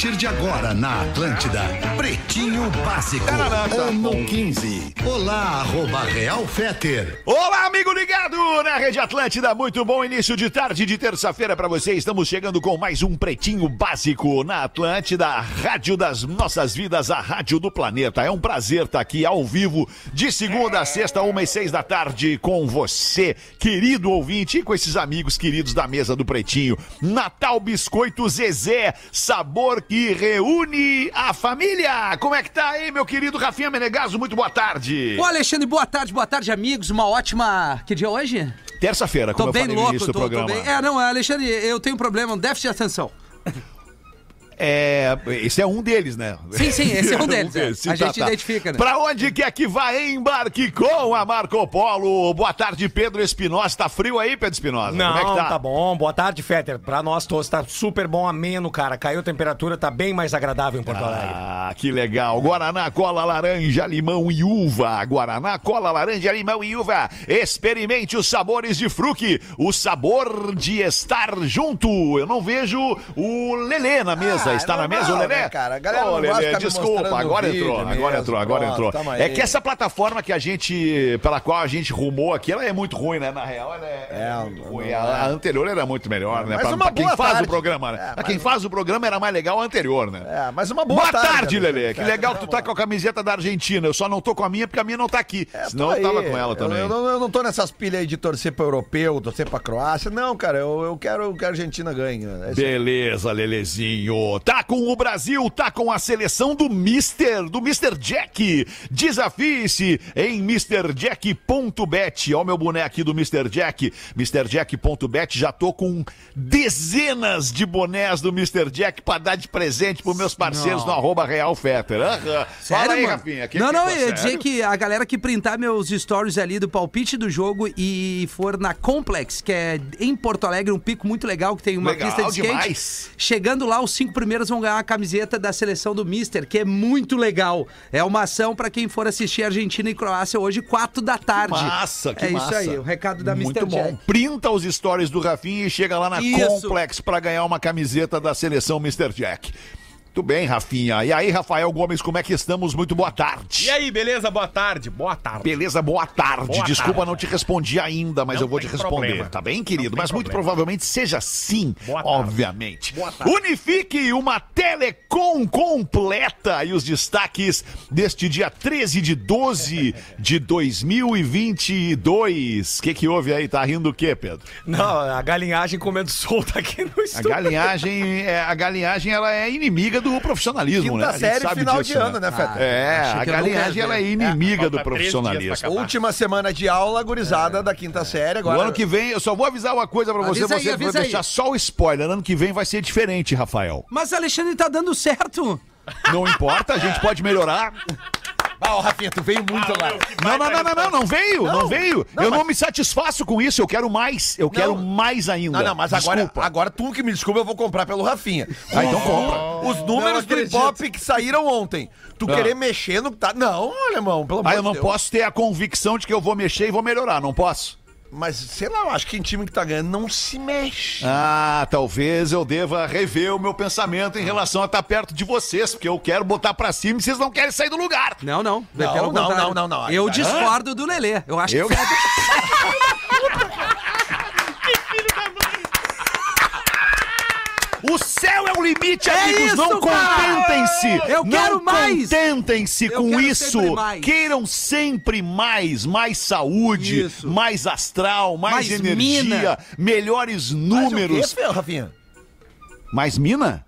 A partir de agora na Atlântida, Pretinho Básico, tá ano 15. Olá, arroba Real Feter. Olá, amigo ligado na Rede Atlântida. Muito bom início de tarde de terça-feira para você. Estamos chegando com mais um Pretinho Básico na Atlântida, a rádio das nossas vidas, a rádio do planeta. É um prazer estar aqui ao vivo de segunda a sexta, uma e seis da tarde com você, querido ouvinte, e com esses amigos queridos da mesa do Pretinho. Natal Biscoito Zezé, sabor que reúne a família. Como é que tá aí, meu querido Rafinha Menegaso? Muito boa tarde. Ô, Alexandre, boa tarde, boa tarde, amigos. Uma ótima. Que dia é hoje? Terça-feira, como Tô eu bem falei no louco, início tô, do tô programa. bem. É, não, Alexandre, eu tenho um problema, um déficit de atenção. É, esse é um deles, né? Sim, sim, esse é um deles, é. A gente identifica, né? Pra onde quer que vá, embarque com a Marco Polo. Boa tarde, Pedro Espinosa. Tá frio aí, Pedro Espinosa? Não, Como é que tá? tá? bom. Boa tarde, Fetter. Pra nós todos tá super bom, ameno, cara. Caiu a temperatura, tá bem mais agradável em Porto Alegre. Ah, que legal. Guaraná, cola, laranja, limão e uva. Guaraná, cola, laranja, limão e uva. Experimente os sabores de fruque. O sabor de estar junto. Eu não vejo o Lelê na mesa. Ah, Está é na normal, mesa, o Lelê? né, cara? A galera Ô, não Lelê, desculpa. mostrando Agora entrou, agora entrou, agora entrou. É que essa plataforma que a gente, pela qual a gente rumou aqui, ela é muito ruim, né? Na real, ela é, É, muito não- ruim. não A, é. a anterior era muito melhor, né? Mas Pra, quem faz tarde. o programa, né? É, pra quem faz o programa era mais legal o anterior, né? É, mas uma boa, Boa, tarde, Alexandre Lelê. Que legal que tu tá com a camiseta da Argentina. Eu só não tô com a minha porque a minha não tá aqui. É, Senão eu tava com ela também. Eu, eu não, eu não tô nessas pilhas aí de torcer pro europeu, torcer pra Croácia. Não, cara, eu, eu quero que a Argentina ganhe. É aí. Beleza, Lelezinho. Tá com o Brasil, tá com a seleção do Mister, do Mr. Jack. Desafie-se em MrJack.bet. Ó o meu boneco aqui do Mr. Jack. MrJack.bet. Já tô com dezenas de bonés do Mr. Jack pra dar de presente pros meus parceiros no arroba Real Fetter. Aham. Fala aí, mano? Rafinha. que- não, não, eu ia dizer sério? que a galera que printar meus stories ali do palpite do jogo e for na Complex, que é em Porto Alegre, um pico muito legal, que tem uma Legal pista de skate. demais. Chegando lá, os cinco primeiros vão ganhar a camiseta da seleção do Mister, que é muito legal. É uma ação pra quem for assistir Argentina e Croácia hoje, quatro da tarde. Massa, que É massa. isso aí, o recado da Muito Mr. bom. Jack. Printa os stories do Rafinha e chega lá na Isso. Complex pra ganhar uma camiseta da seleção Mr. Jack. Muito bem, Rafinha. E aí, Rafael Gomes, como é que estamos? Muito boa tarde. E aí, beleza? Boa tarde. Boa tarde. Beleza, boa tarde. Boa Desculpa, tarde. não te respondi ainda, mas Não eu vou te responder. problema. Tá bem, querido? Mas muito problema. provavelmente seja sim, Boa tarde. obviamente. Boa tarde. Unifique uma telecom completa e os destaques deste dia 13 de 12 de 2022. O que que houve aí? Tá rindo o quê, Pedro? Não, a galinhagem comendo solta aqui no A estúdio. galinhagem, é, a galinhagem ela é inimiga do profissionalismo, né? Quinta A gente série, sabe final disso, de ano, né, Fetter? É, achei a galinhagem ela é ver. inimiga É, do profissionalismo. Última semana de aula, gurizada da quinta série. Agora, O ano que vem, eu só vou avisar uma coisa pra você, Avisa aí, você vai aí. deixar só o spoiler. Ano que vem vai ser diferente, Rafael. Mas Alexandre tá dando certo. Não importa, a gente pode melhorar. Ah, ô, Rafinha, tu veio muito lá. Não, não, não, não, não, não veio, não, Não, veio. não, eu mas- não me satisfaço com isso, eu quero mais. Eu quero mais ainda. Não, não, mas agora, Desculpa. agora tu que me desculpa, eu vou comprar pelo Rafinha. Ah, então compra. Os números do hip hop que saíram ontem. Tu Ah. querer mexer no que tá. Não, alemão, pelo amor Ah, eu de não Deus. posso ter a convicção de que eu vou mexer e vou melhorar, não posso? Mas, sei lá, eu acho que em time que tá ganhando não se mexe. Ah, talvez eu deva rever o meu pensamento em relação a estar perto de vocês, porque eu quero botar pra cima e vocês não querem sair do lugar. Não, não. Não, não, não, não, não. Eu discordo do Lelê. Eu acho Eu- que O céu é o limite, É amigos. isso, não contentem-se. Eu não quero mais! Contentem-se Eu com quero isso. sempre mais. Queiram sempre mais, mais saúde, Isso. mais astral, mais, Mais energia, mina. melhores Mas o números. quê, Rafinha? Mais mina?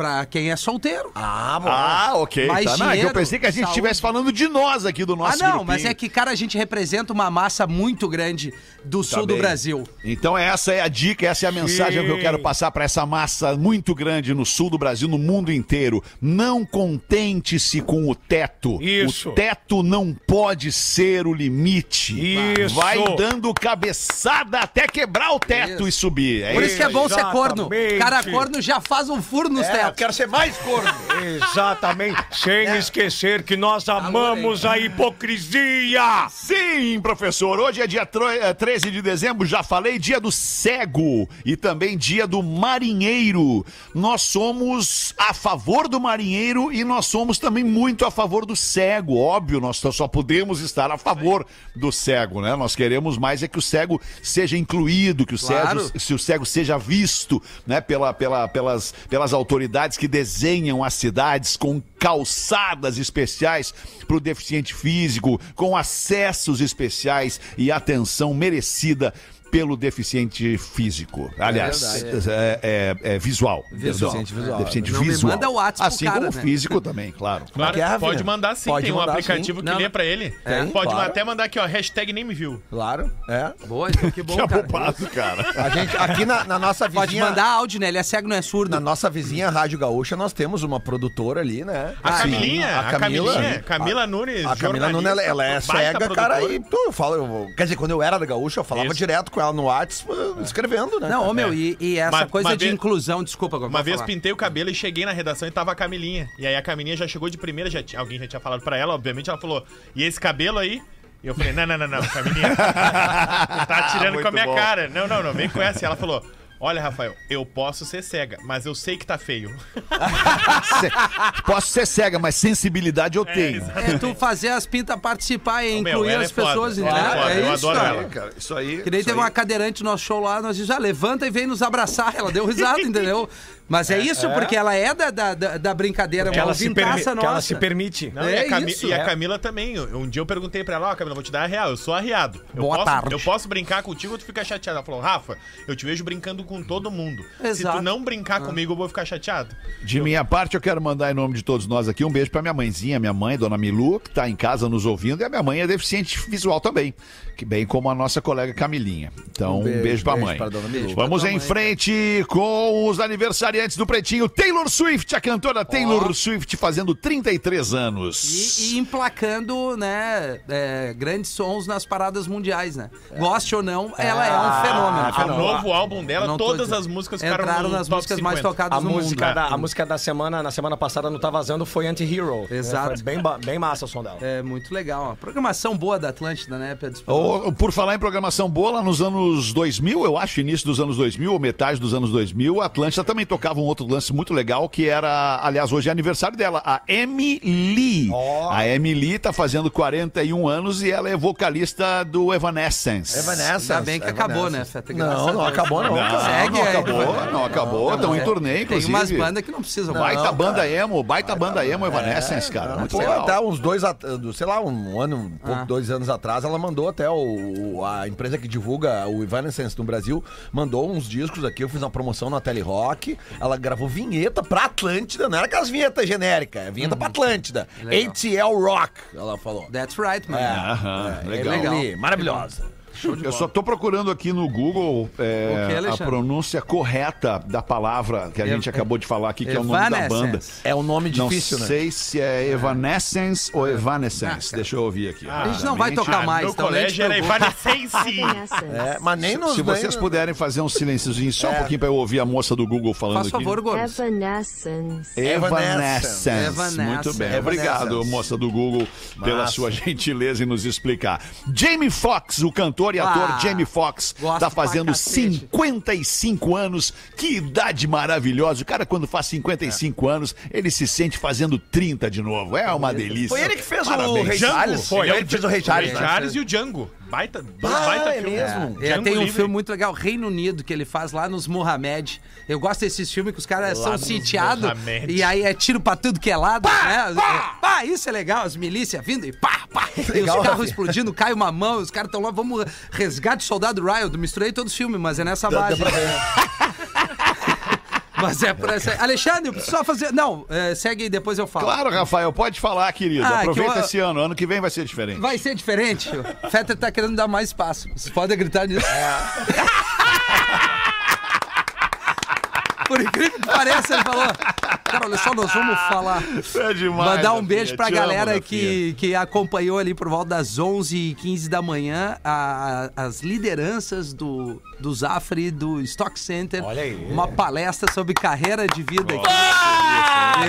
Pra quem é solteiro. Ah, bom. Ah, ok. Mais tá. Não, é que eu dinheiro, pensei que a gente estivesse falando de nós aqui do Ah, nosso não, grupinho. mas é que, cara, a gente representa uma massa muito grande do sul do bem. Brasil. Então essa é a dica, essa é a mensagem que eu quero passar para essa massa muito grande no sul do Brasil, no mundo inteiro. Não contente-se com o teto. Isso. O teto não pode ser o limite. Isso. Vai dando cabeçada até quebrar o teto Isso. e subir. É Por isso. isso que é bom ser corno. Exatamente. Cara, corno já faz um furo nos É, tetos. Quero ser mais corno. Exatamente. Sem esquecer que nós amamos a hipocrisia. Sim, professor. Hoje é dia tro- eh, 13 de dezembro, já falei, dia do cego e também dia do marinheiro. Nós somos a favor do marinheiro e nós somos também muito a favor do cego. Óbvio, nós só podemos estar a favor do cego, né? Nós queremos mais é que o cego seja incluído, que o, Claro. cego, se o cego seja visto, né, pela, pela, pelas, pelas autoridades que desenham as cidades com calçadas especiais para o deficiente físico, com acessos especiais e atenção merecida pelo deficiente físico. Aliás, é, é- é visual. Visual. Deficiente visual. Deficiente Não me visual. manda o WhatsApp Assim cara, como né? o físico também, claro. Claro, que é, pode Rafinha? mandar sim, Pode tem um mandar, aplicativo sim. que Não, lê pra ele. É? Pode Claro. até mandar aqui, ó, hashtag nem me viu. Claro, é. Boa, então que bom, Que cara. abobado, cara. A gente, aqui na, na nossa vizinha... Pode mandar áudio, né? Ele é cego, não é surdo. Na nossa vizinha Rádio Gaúcha, nós temos uma produtora ali, né? A Sim, Camilinha, a Camilinha, Camila Nunes, A Camila Nunes, ela, ela é cega, cara, e tu, eu falo, eu- quer dizer, quando eu era da Gaúcha, eu falava direto com ela no WhatsApp, escrevendo, né? Não, ô meu, É. e, e essa Uma- coisa uma de vez- inclusão, desculpa, Uma vez pintei o cabelo e cheguei na redação e tava a Camilinha. E aí a Camilinha já chegou de primeira, já tinha- alguém já tinha falado pra ela, obviamente, ela falou, e esse cabelo aí? E eu falei, não, não, não, não, Camilinha, tu tá tirando Muito com a minha bom. cara. Não, não, não, vem com essa. E ela falou, olha, Rafael, eu posso ser cega, mas eu sei que tá feio. Posso ser cega, mas sensibilidade eu tenho. exato. É tu fazer as pintas participar e meu, incluir ela as é foda. pessoas, entendeu? é foda, eu isso, adoro cara. ela. Cara, isso aí. Que nem teve aí. uma cadeirante no nosso show lá, nós dizemos, ah, levanta e vem nos abraçar. Ela deu risada, entendeu? Mas é isso, porque ela é da, da, da, brincadeira, Que uma ela, se que ela nossa. se permite. Não, É e, a Cami- isso, e a é. Camila também. Um dia eu perguntei pra ela, ó, Camila, vou te dar a real, eu sou arriado. Eu Boa posso, tarde. Eu posso brincar contigo ou tu fica chateado? Ela falou, Rafa, eu te vejo brincando com todo mundo. Se Exato. tu não brincar comigo, eu vou ficar chateado. De minha parte, eu quero mandar em nome de todos nós aqui um beijo pra minha mãezinha, minha mãe, dona Milu, que tá em casa nos ouvindo, e a minha mãe é deficiente visual também, que bem como a nossa colega Camilinha. Então, um beijo, beijo, pra beijo mãe. pra dona Milu. Vamos Pra em mãe. frente com os aniversariantes do Pretinho. Taylor Swift, a cantora Taylor Swift, fazendo 33 anos. E, e emplacando, né, é, grandes sons nas paradas mundiais, né? Goste ou não, ela é um fenômeno. O novo álbum dela, Não todas as músicas ficaram Entraram no nas top músicas mais 50. tocadas A no música, mundo. da, a música da semana, na semana passada, não tá vazando, foi Anti-Hero. Exato. Foi bem, bem massa o som dela. É muito legal. Programação boa da Atlântida, né, Pedro? Ô, por falar em programação boa, lá nos anos 2000, eu acho, início dos anos 2000, ou metade dos anos 2000, a Atlântida também tocava um outro lance muito legal, que era, aliás, hoje é aniversário dela, a Emily. A Emily tá fazendo 41 anos e ela é vocalista do Evanescence. Evanescence. Ainda bem que acabou, né. Feta? Não, não acabou não, cara. Segue não acabou, vai. não acabou, estão em turnê, Tem inclusive. umas bandas que não precisam. mais. Baita Não, banda emo, baita banda emo Evanescence, cara. Muito Pô, legal. até uns dois, sei lá, um ano, um pouco, Ah. dois anos atrás, ela mandou até o- a empresa que divulga o Evanescence no Brasil, mandou uns discos aqui, eu fiz uma promoção na Tele Rock, ela gravou vinheta pra Atlântida, não era aquelas vinhetas genéricas, é vinheta pra Atlântida. Legal. ATL Rock, ela falou. That's right, man. É, Aham, é, legal. Emily, maravilhosa. Eu só tô procurando aqui no Google é, que, a pronúncia correta da palavra que a gente acabou de falar aqui, que é o nome da banda. Evanescence. É um nome difícil, não né? sei se é Evanescence ou Evanescence. Ah. Deixa eu ouvir aqui. A gente não vai tocar Ah, mais, no então colégio era. Evanescence. É, mas nem nos... Se vocês puderem fazer um silênciozinho só um É. pouquinho pra eu ouvir a moça do Google falando Faz aqui. favor, Gomes. Evanescence. Evanescence. Evanescence. Muito bem. Evanescence. Obrigado, moça do Google, pela Massa. sua gentileza em nos explicar. Jamie Foxx, o cantor e ator Ah, Jamie Foxx, tá pra fazendo cacete. 55 anos. Que idade maravilhosa. O cara, quando faz 55 anos, ele se sente fazendo 30 de novo. É uma delícia. Foi ele que fez o Parabéns. Rei Django. Charles? Foi, ele que fez o Rei Charles, né? Charles e o Django. Baita, dois Ah, baita é filmes. mesmo? É, Django tem um Livre. filme muito legal, Reino Unido, que ele faz lá nos Mohamed. Eu gosto desses filmes que os caras são sitiados e aí é tiro pra tudo que é lado, né? Pá! pá, isso é legal, as milícias vindo e pá, pá. E os carros explodindo, cai uma mão, os caras estão lá, vamos resgate soldado Ryan. Misturei todos os filmes, mas é nessa base. Mas é por essa. Alexandre, só fazer. Não, é, segue aí, depois eu falo. Claro, Rafael, pode falar, querido. Ah, Aproveita que eu- esse ano. Ano que vem vai ser diferente. Vai ser diferente. O Fetter tá querendo dar mais espaço. Vocês podem gritar nisso. Por incrível que pareça, ele falou. Cara, olha só, nós vamos falar. É demais. Mandar um beijo pra Te amo, galera Rafinha. que, que acompanhou ali por volta das 11h15 da manhã a- as lideranças do, do Zafre e do Stock Center. Olha aí. Uma palestra sobre carreira de vida aqui. Ah,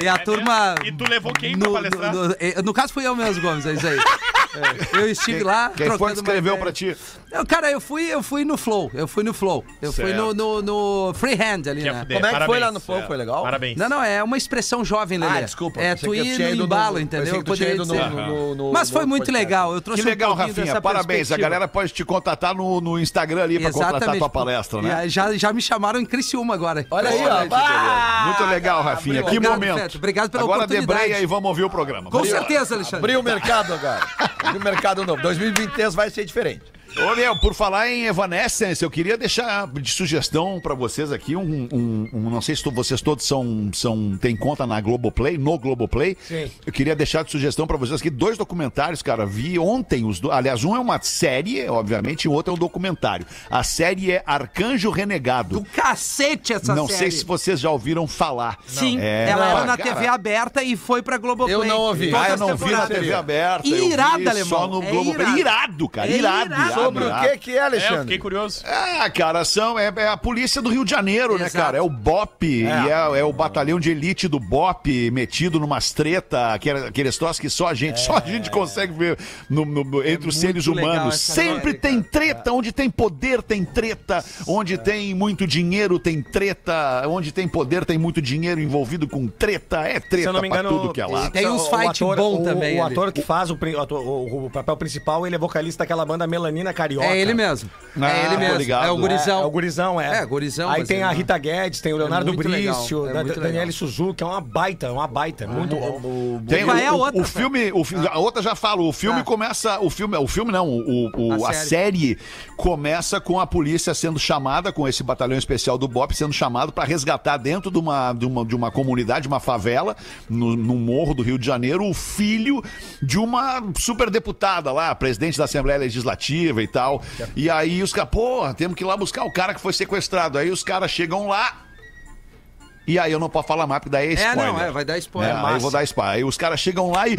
E, e a turma. E tu levou quem pra no, palestrar? no, no- eh, no caso, fui eu mesmo, Gomes, é isso aí. É, eu estive lá. Quem foi que escreveu pra ti? Não, cara, eu fui, eu fui no Flow. Eu fui no Flow. Eu fui Certo. no, no, no Freehand ali, é né? Como é que foi lá no Flow? Foi legal? Parabéns. Não, não, é uma expressão jovem, Lelê. Ah, desculpa. É tu eu ir no embalo, entendeu? tinha Poderia dizer. no- no- no- Mas foi muito podcast. legal. Eu trouxe Que legal, um Rafinha. Parabéns. A galera pode te contatar no, no Instagram ali pra contratar tua palestra, né? E, Já, já me chamaram em Criciúma agora. Olha aí, ó. Ah, Muito legal, Rafinha. Que Obrigado, momento. Obrigado pela Agora oportunidade. debreia e vamos ouvir o programa. Com certeza, Alexandre. Abriu o mercado agora. Abriu o mercado novo. 2023 vai ser diferente. Ô, Léo, por falar em Evanescence, eu queria deixar de sugestão pra vocês aqui um, um- um- não sei se vocês todos são, são têm conta na Globoplay, no Globoplay. Sim. Eu queria deixar de sugestão pra vocês aqui dois documentários, cara. Vi ontem os dois. Aliás, um é uma série, obviamente, e o outro é um documentário. A série é Arcanjo Renegado. Do cacete essa não série. sei se vocês já ouviram falar. Sim, É, ela era não, na cara, TV aberta e foi pra Globoplay. Eu não ouvi. Ah, eu não vi na. TV aberta. eu Irada, vi alemão. Só no É Globoplay. irado. Irado, cara. É irado, irado. irado, Sobre o que que é, É, eu Alexandre? fiquei curioso. Ah, cara, são, é, é a polícia do Rio de Janeiro, né, Exato. cara? É o BOP, e é, é o batalhão de elite do BOP metido numas treta, aquele- aqueles troços que só a gente, só a gente consegue ver no- no- no- entre os É seres humanos. Sempre tem cara. treta, onde tem poder tem treta, onde tem muito dinheiro tem treta, onde tem poder tem muito dinheiro envolvido com treta, é treta Se eu não me pra engano, tudo que é lá. Tem uns o fight bom o- também O ali. ator que faz o, o o- o papel principal, ele é vocalista daquela banda Melanina Carioca. É ele mesmo. Ah, é ele mesmo. ligado. É o gurizão. É, é o gurizão, é. É, gurizão, Aí tem a não- Rita Guedes, tem o Leonardo muito legal, Brício, é da- Daniele. Suzuki, é uma baita, é uma baita, muito bom. Tem Qual o, é a o- outra, o filme, o a outra já falo, o filme Ah. começa, o filme, o filme não, o, o- A a, série. começa com a polícia sendo chamada, com esse batalhão especial do BOP sendo chamado para resgatar dentro de uma, de uma, de uma comunidade, uma favela, no, no morro do Rio de Janeiro, o filho de uma superdeputada lá, presidente da Assembleia Legislativa e tal. E aí os caras, porra, temos que ir lá buscar o cara que foi sequestrado. Aí os caras chegam lá. E aí eu não posso falar mais, porque daí é É, spoiler. não, é, vai dar spoiler. É, aí eu vou dar spoiler. Aí os caras chegam lá e.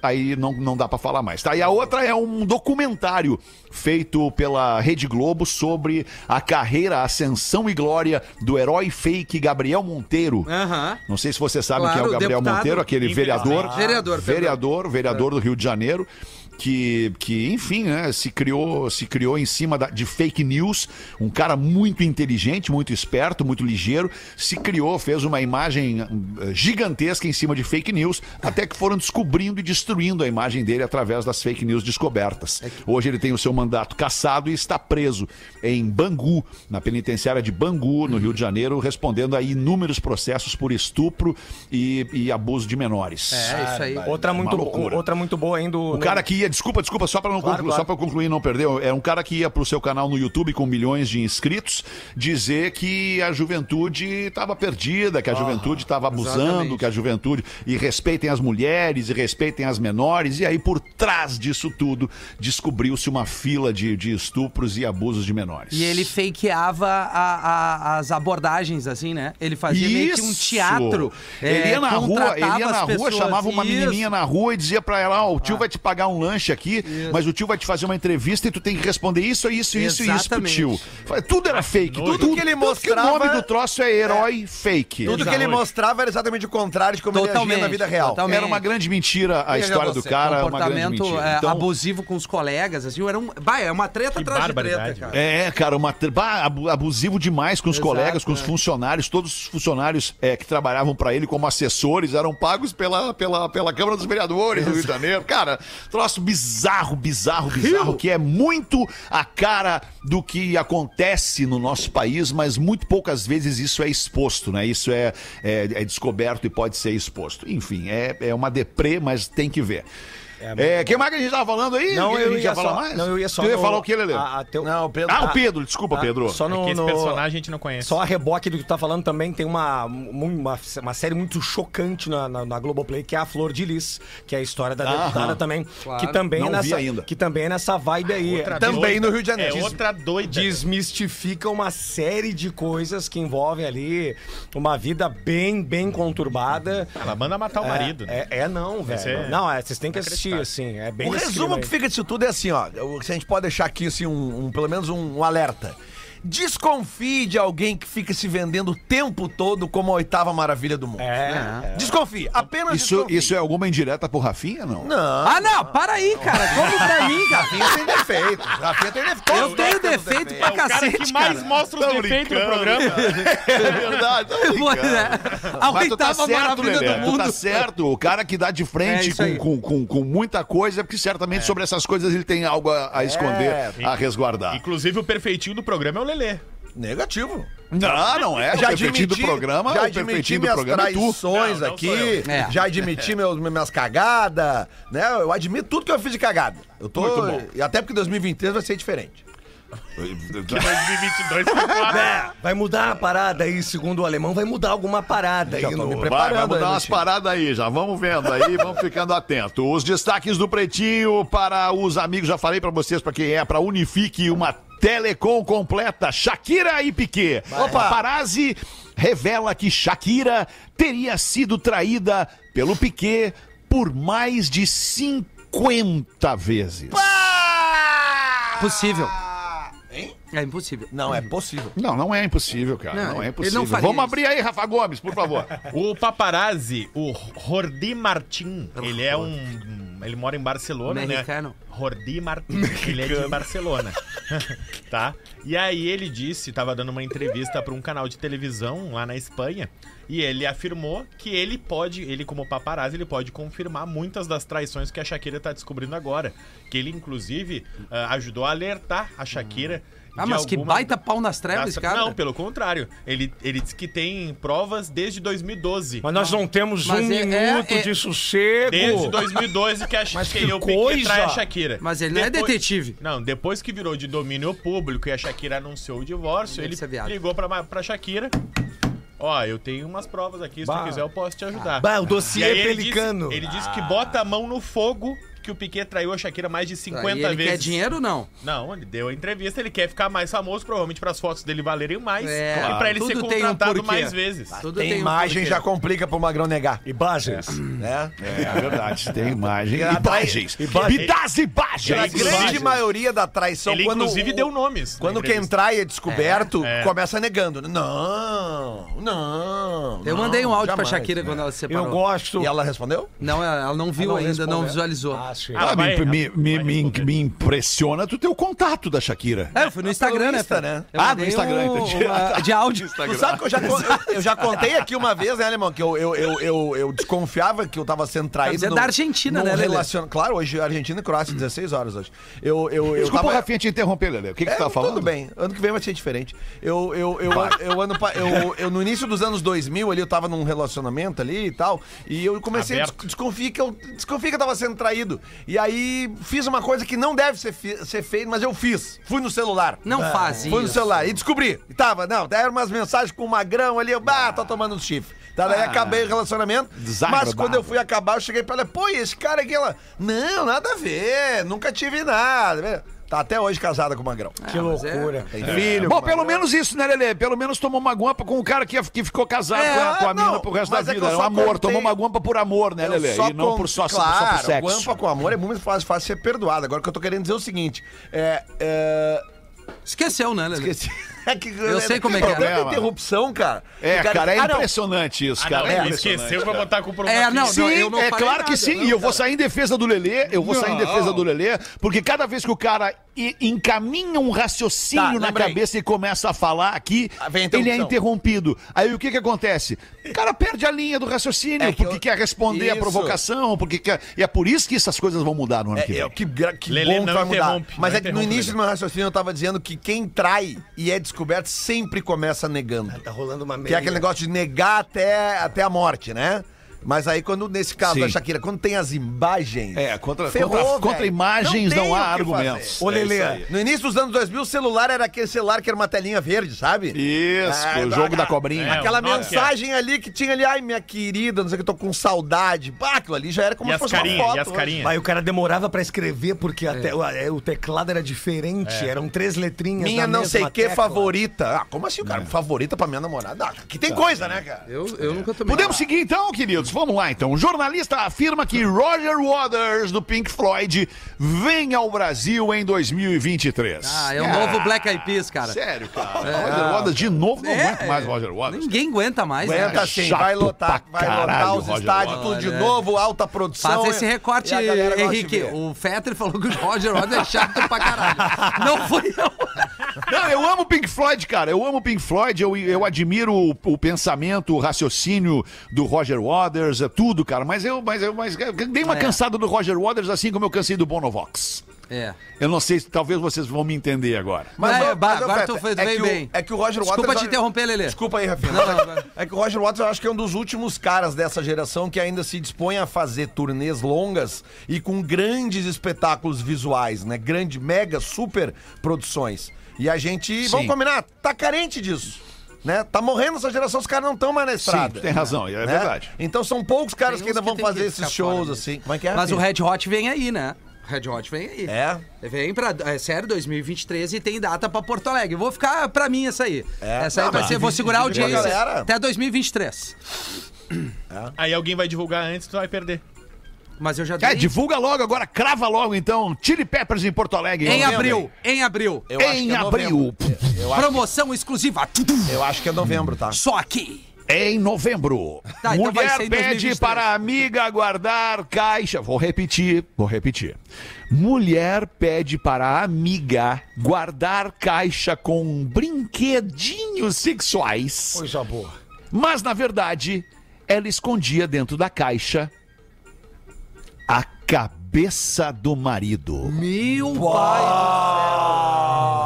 Aí não, não dá pra falar mais, tá? E a outra é um documentário feito pela Rede Globo sobre a carreira, ascensão e glória do herói fake Gabriel Monteiro. Aham. Não sei se você sabe Claro, quem é o Gabriel deputado. Monteiro, aquele vereador. Vereador. Vereador, vereador do Rio de Janeiro. Que, que, enfim, né, se criou, se criou em cima da- de fake news, um cara muito inteligente, muito esperto, muito ligeiro, se criou, fez uma imagem eh, gigantesca em cima de fake news, até que foram descobrindo e destruindo a imagem dele através das fake news descobertas. Hoje ele tem o seu mandato cassado e está preso em Bangu, na penitenciária de Bangu, no Rio de Janeiro, respondendo a inúmeros processos por estupro e, e abuso de menores. É, isso aí. Outra muito, bo- loucura. outra muito boa ainda. O cara que ia, desculpa, desculpa, só para não Claro, concluir, claro. só para concluir e não perder, é um cara que ia pro seu canal no YouTube com milhões de inscritos dizer que a juventude estava perdida, que a juventude estava abusando, exatamente. que a juventude e respeitem as mulheres e respeitem as menores e aí por trás disso tudo descobriu-se uma fila de, de estupros e abusos de menores. E ele fakeava a- a- as abordagens, assim, né? Ele fazia meio que um Isso! teatro. Ele é, ia na rua, ele ia na rua, pessoas. chamava uma Isso. Ah. menininha na rua e dizia pra ela, ó, o tio vai te pagar um lanche aqui, mas o tio vai te fazer uma entrevista e tu tem que responder isso, isso, isso e isso pro tio. Tudo era fake. nojo. Tudo, que ele tudo mostrava- o nome do troço é herói fake. Tudo que ele Exato. mostrava era exatamente o contrário de como ele agia na vida real. totalmente. Era uma grande mentira a história do cara, uma grande comportamento mentira. é, Então, abusivo com os colegas, assim, era um... Bah, é uma treta Que atrás de treta, cara. É, cara, uma, tre- bah, abu- abusivo demais com os Exato, colegas, com os é. funcionários. Todos os funcionários é, que trabalhavam pra ele como assessores eram pagos pela, pela, pela Câmara dos Vereadores do Rio de Janeiro. Cara, troço bizarro, bizarro, bizarro, que é muito a cara do que acontece no nosso país, mas muito poucas vezes isso é exposto, né? Isso é, é, é descoberto e pode ser exposto. Enfim, é, é uma deprê, mas tem que ver. É, quem mais que a gente tava falando aí? Não, eu a ia falar mais? Não, eu ia só. Tu ia no- falar o que, Lelê? a- a teu- Não, o Pedro. Ah, o Pedro, desculpa, Ah, Pedro. Só É no, que esse no- personagem a gente não conhece. Só a reboque do que tu tá falando também, tem uma, uma, uma série muito chocante na, na, na Globoplay, que é a Flor de Lis, que é a história da Aham. deputada também. Claro. Que também, Não é vi nessa, ainda. que também é nessa vibe aí. Outra Também doida. no Rio de Janeiro. É outra doida. Desmistifica uma série de coisas que envolvem ali uma vida bem, bem conturbada. Ela manda matar o marido. né? É, é não, velho. É Não, é, vocês têm que assistir, assim. É bem O resumo que fica disso tudo é assim, ó. Se a gente pode deixar aqui, assim, um, um- pelo menos um, um alerta. Desconfie de alguém que fica se vendendo o tempo todo como a oitava maravilha do mundo. É, Desconfie. Apenas Isso, desconfie. isso é alguma indireta pro Rafinha, não? Não. Ah, não, para aí, cara. Como pra mim, cara? Rafinha tem defeitos. Rafinha tem defeitos. Eu Todos tenho defeito defeitos. pra É o cara cacete, que mais cara. mostra os Tô defeitos no programa. É verdade. Pois é. A Mas tu tá oitava certo, maravilha Lelê. do Tu mundo. tá certo. O cara que dá de É frente aí. com, com, com, com muita coisa, é porque certamente sobre essas coisas ele tem algo a, a esconder, a resguardar. Inclusive, o perfeitinho do programa é o Lelê. Negativo. Não, não é. Já admiti, do programa, já o admiti minhas traições Não, não aqui. É. já admiti meus, minhas cagadas, né? Eu admito tudo que eu fiz de cagada. Eu tô, Muito bom. e até porque 2023 vai ser diferente. 2022 foi claro. É, vai mudar a parada aí, segundo o alemão, vai mudar alguma parada Já aí tô no... me Vai, preparando. vai mudar aí, umas Chico. paradas aí, já vamos vendo aí, vamos ficando atento. Os destaques do Pretinho para os amigos, já falei para vocês, para quem é, para Unifique, uma telecom completa, Shakira e Piquet. Opa! Paparazzi revela que Shakira teria sido traída pelo Piquet por mais de 50 vezes. Possível. É impossível. Não, é possível. Não, não é impossível, cara. Não, Não, é impossível. faria Vamos isso. abrir aí, Rafa Gomes, por favor. O paparazzi, o Jordi Martin, ele é um. Ele mora em Barcelona, Mexicano. né? Jordi Martin, ele é de Barcelona. tá? E aí ele disse, tava dando uma entrevista para um canal de televisão lá na Espanha, e ele afirmou que ele pode, ele como paparazzi, ele pode confirmar muitas das traições que a Shakira tá descobrindo agora. Que ele, inclusive, ah, ajudou a alertar a Shakira. Ah, mas que alguma- baita pau nas trevas, cara. Não, pelo contrário. Ele, ele disse que tem provas desde 2012. Mas nós não temos Mas um é- minuto é- é- de sossego. Desde 2012 que a Mas que que Piquet coisa! trai a Shakira. Mas ele não é detetive. Não, depois que virou de domínio público e a Shakira anunciou o divórcio, ele viado. ligou pra, pra Shakira. Ó, eu tenho umas provas aqui, se Bah. tu quiser eu posso te ajudar. Bah, o dossiê aí ele pelicano. Disse, ele disse que bota a mão no fogo que o Piquet traiu a Shakira mais de 50 Aí ele vezes. quer dinheiro ou não? Não, ele deu a entrevista, ele quer ficar mais famoso, provavelmente para as fotos dele valerem mais. É, e pra ele ser um contratado porquê. mais vezes. Tudo Tem tem um imagem porquê. já complica pro Magrão negar. Imagens. Né? É verdade, tem imagem. Ela Imagens. Imagens. E imagens. A Ele- grande maioria da traição, Ele, quando inclusive, o- deu nomes. Quando quem trai é descoberto, É, é. começa negando. Não, não. Eu não, mandei um áudio pra jamais. Shakira quando ela se separou. Eu gosto. E ela respondeu? Não, ela ela não viu não ainda, não respondeu. visualizou. Ah, Ah, Ah, vai- me, me, me, me, impressiona tu ter o contato da Shakira. É, eu fui no Instagram, né? Insta, né? Eu Ah, no Instagram, um- entendi. uma- de áudio. Tu sabe que eu já, con- eu, eu já contei aqui uma vez, né, Alemão? Que eu, eu, eu, eu, eu desconfiava que eu tava sendo traído. Mas é da Argentina, né, Lelê? relacion... Claro, hoje Argentina e Croácia, 16 horas hoje. Eu, eu, eu Desculpa, tava... Rafinha, te interromper, Lelê. O que, que É, tu tá falando? Tudo bem. Ano que vem vai ser diferente. Eu, eu, eu, eu, ano, eu, eu, no início dos anos 2000 ali, eu tava num relacionamento ali e tal, e eu comecei a Aberto. des- desconfiar que eu desconfiei que eu tava sendo traído. E aí fiz uma coisa que não deve ser, ser feita, mas eu fiz. Fui no celular. Não É. faz Fui no isso. celular e descobri. E tava, não, eram umas mensagens com o magrão ali, eu, bah, tô tomando um chifre. Tá, daí Ah. acabei o relacionamento. Mas quando eu fui acabar, eu cheguei pra ela, pô, e esse cara aqui, ela, não, nada a ver, nunca tive nada. Tá até hoje casada com o magrão. Que mas é- loucura. Tem filho. Bom, com pelo menos isso, né, Lelê? Pelo menos tomou uma guampa com o cara que, que ficou casado É, com a, com a não, mina pro resto da mas é que vida. eu Era um só amor. contei- Tomou uma guampa por amor, né, Eu Lelê? só E não por só, claro, só por sexo. guampa com amor é muito fácil, fácil ser perdoado. Agora o que eu tô querendo dizer é o seguinte: é. é... Esqueceu, né, Lelê? Esqueci. É que, Eu sei como é que é. problema interrupção, cara. É, O cara, é Ah, não. impressionante isso, Ah, cara. não, é ele esqueceu pra cara. botar com o É, não, Sim, não, eu não é claro que nada, sim. não, e eu vou cara. sair em defesa do Lelê, eu vou sair em defesa do Lelê, porque cada vez que o cara i- encaminha um raciocínio Tá, na lembrei. cabeça e começa a falar aqui, Ah, a ele é interrompido. Aí o que que acontece? O cara perde a linha do raciocínio, É que porque eu- quer responder a Isso. provocação, porque quer... E é por isso que essas coisas vão mudar no ano que É, vem. é, que, gra- que Lelê, bom que não vai mudar. Mas é que no início Lelê. do meu raciocínio eu tava dizendo que quem trai e é descoberto sempre começa negando. Tá rolando uma Que é aquele negócio de negar até, até a morte, né? Mas aí, quando, nesse caso Sim. da Shakira, quando tem as imagens. É, contra, ferrou, contra, contra imagens não, tem há o argumentos. Ô, É Lelê, isso aí. No início dos anos 2000, o celular era aquele celular que era uma telinha verde, sabe? Isso, Ah, o jogo da cobrinha. É, Aquela o mensagem ali que tinha ali, ai, minha querida, não sei o que, tô com saudade. Bah, aquilo ali já era como E se as fosse carinhas, uma foto. e as hoje. carinhas. Aí o cara demorava pra escrever porque até o, é, o teclado era diferente, eram três letrinhas. Minha na não sei que tecla. favorita. Ah, como assim, cara? Favorita pra minha namorada? Ah, que tem coisa, né, cara? Eu, eu nunca tomei. Podemos seguir então, queridos? Vamos lá então. O jornalista afirma que Roger Waters, do Pink Floyd, vem ao Brasil em 2023. Ah, é o novo Black Eyed Peas, cara. Sério, cara. Roger Waters, de novo, não É, aguento mais Roger Waters. Ninguém aguenta mais, né? Aguenta sim, chato vai lotar, vai lotar caralho, os Roger estádios Waters. tudo de novo, alta produção. Faz esse recorte, e Henrique. O Fetter falou que o Roger Waters é chato pra caralho. Não fui eu. Não, eu amo Pink Floyd, cara. Eu amo Pink Floyd. Eu, eu admiro o, o pensamento, o raciocínio do Roger Waters, é tudo, cara. Mas eu, mas eu, mas eu dei uma É. cansada do Roger Waters, assim como eu cansei do Bonovox. É. Eu não sei se talvez vocês vão me entender agora. Mas, ô, bah, ô, agora Feta, tu foi- tu é veio que o- bem. É que o Roger Desculpa Waters... te interromper, Lelê. Desculpa aí, Rafinha. Não, Mas não, vai. é que o Roger Waters eu acho que é um dos últimos caras dessa geração que ainda se dispõe a fazer turnês longas e com grandes espetáculos visuais, né? Grande, mega, super produções. E a gente, vamos combinar, tá carente disso. Né? Tá morrendo essa geração, os caras não estão mais na estrada. tu tem razão, é né? verdade. Então são poucos caras que ainda vão que que fazer esses shows assim. Como é que é? Mas o? Red Hot vem aí, né? Red Hot vem aí. É? Vem pra. É sério, 2023 e tem data pra Porto Alegre. Vou ficar pra mim essa aí. É. Essa aí Não, vai mas ser. Vou segurar a audiência até 2023. Aí alguém vai divulgar antes, tu vai perder. Mas eu já É, dei. divulga logo agora, crava logo então. Chili Peppers em Porto Alegre. Em Novembro. abril, em abril. Eu acho em que é abril. Eu Promoção exclusiva. eu acho que é novembro, tá? Só aqui. Em novembro. Tá, então vai Mulher pede 2023. para a amiga guardar caixa. Vou repetir, vou repetir. Mulher pede para a amiga guardar caixa com brinquedinhos sexuais. Coisa boa. Mas, na verdade, ela escondia dentro da caixa cabeça do marido. Meu pai.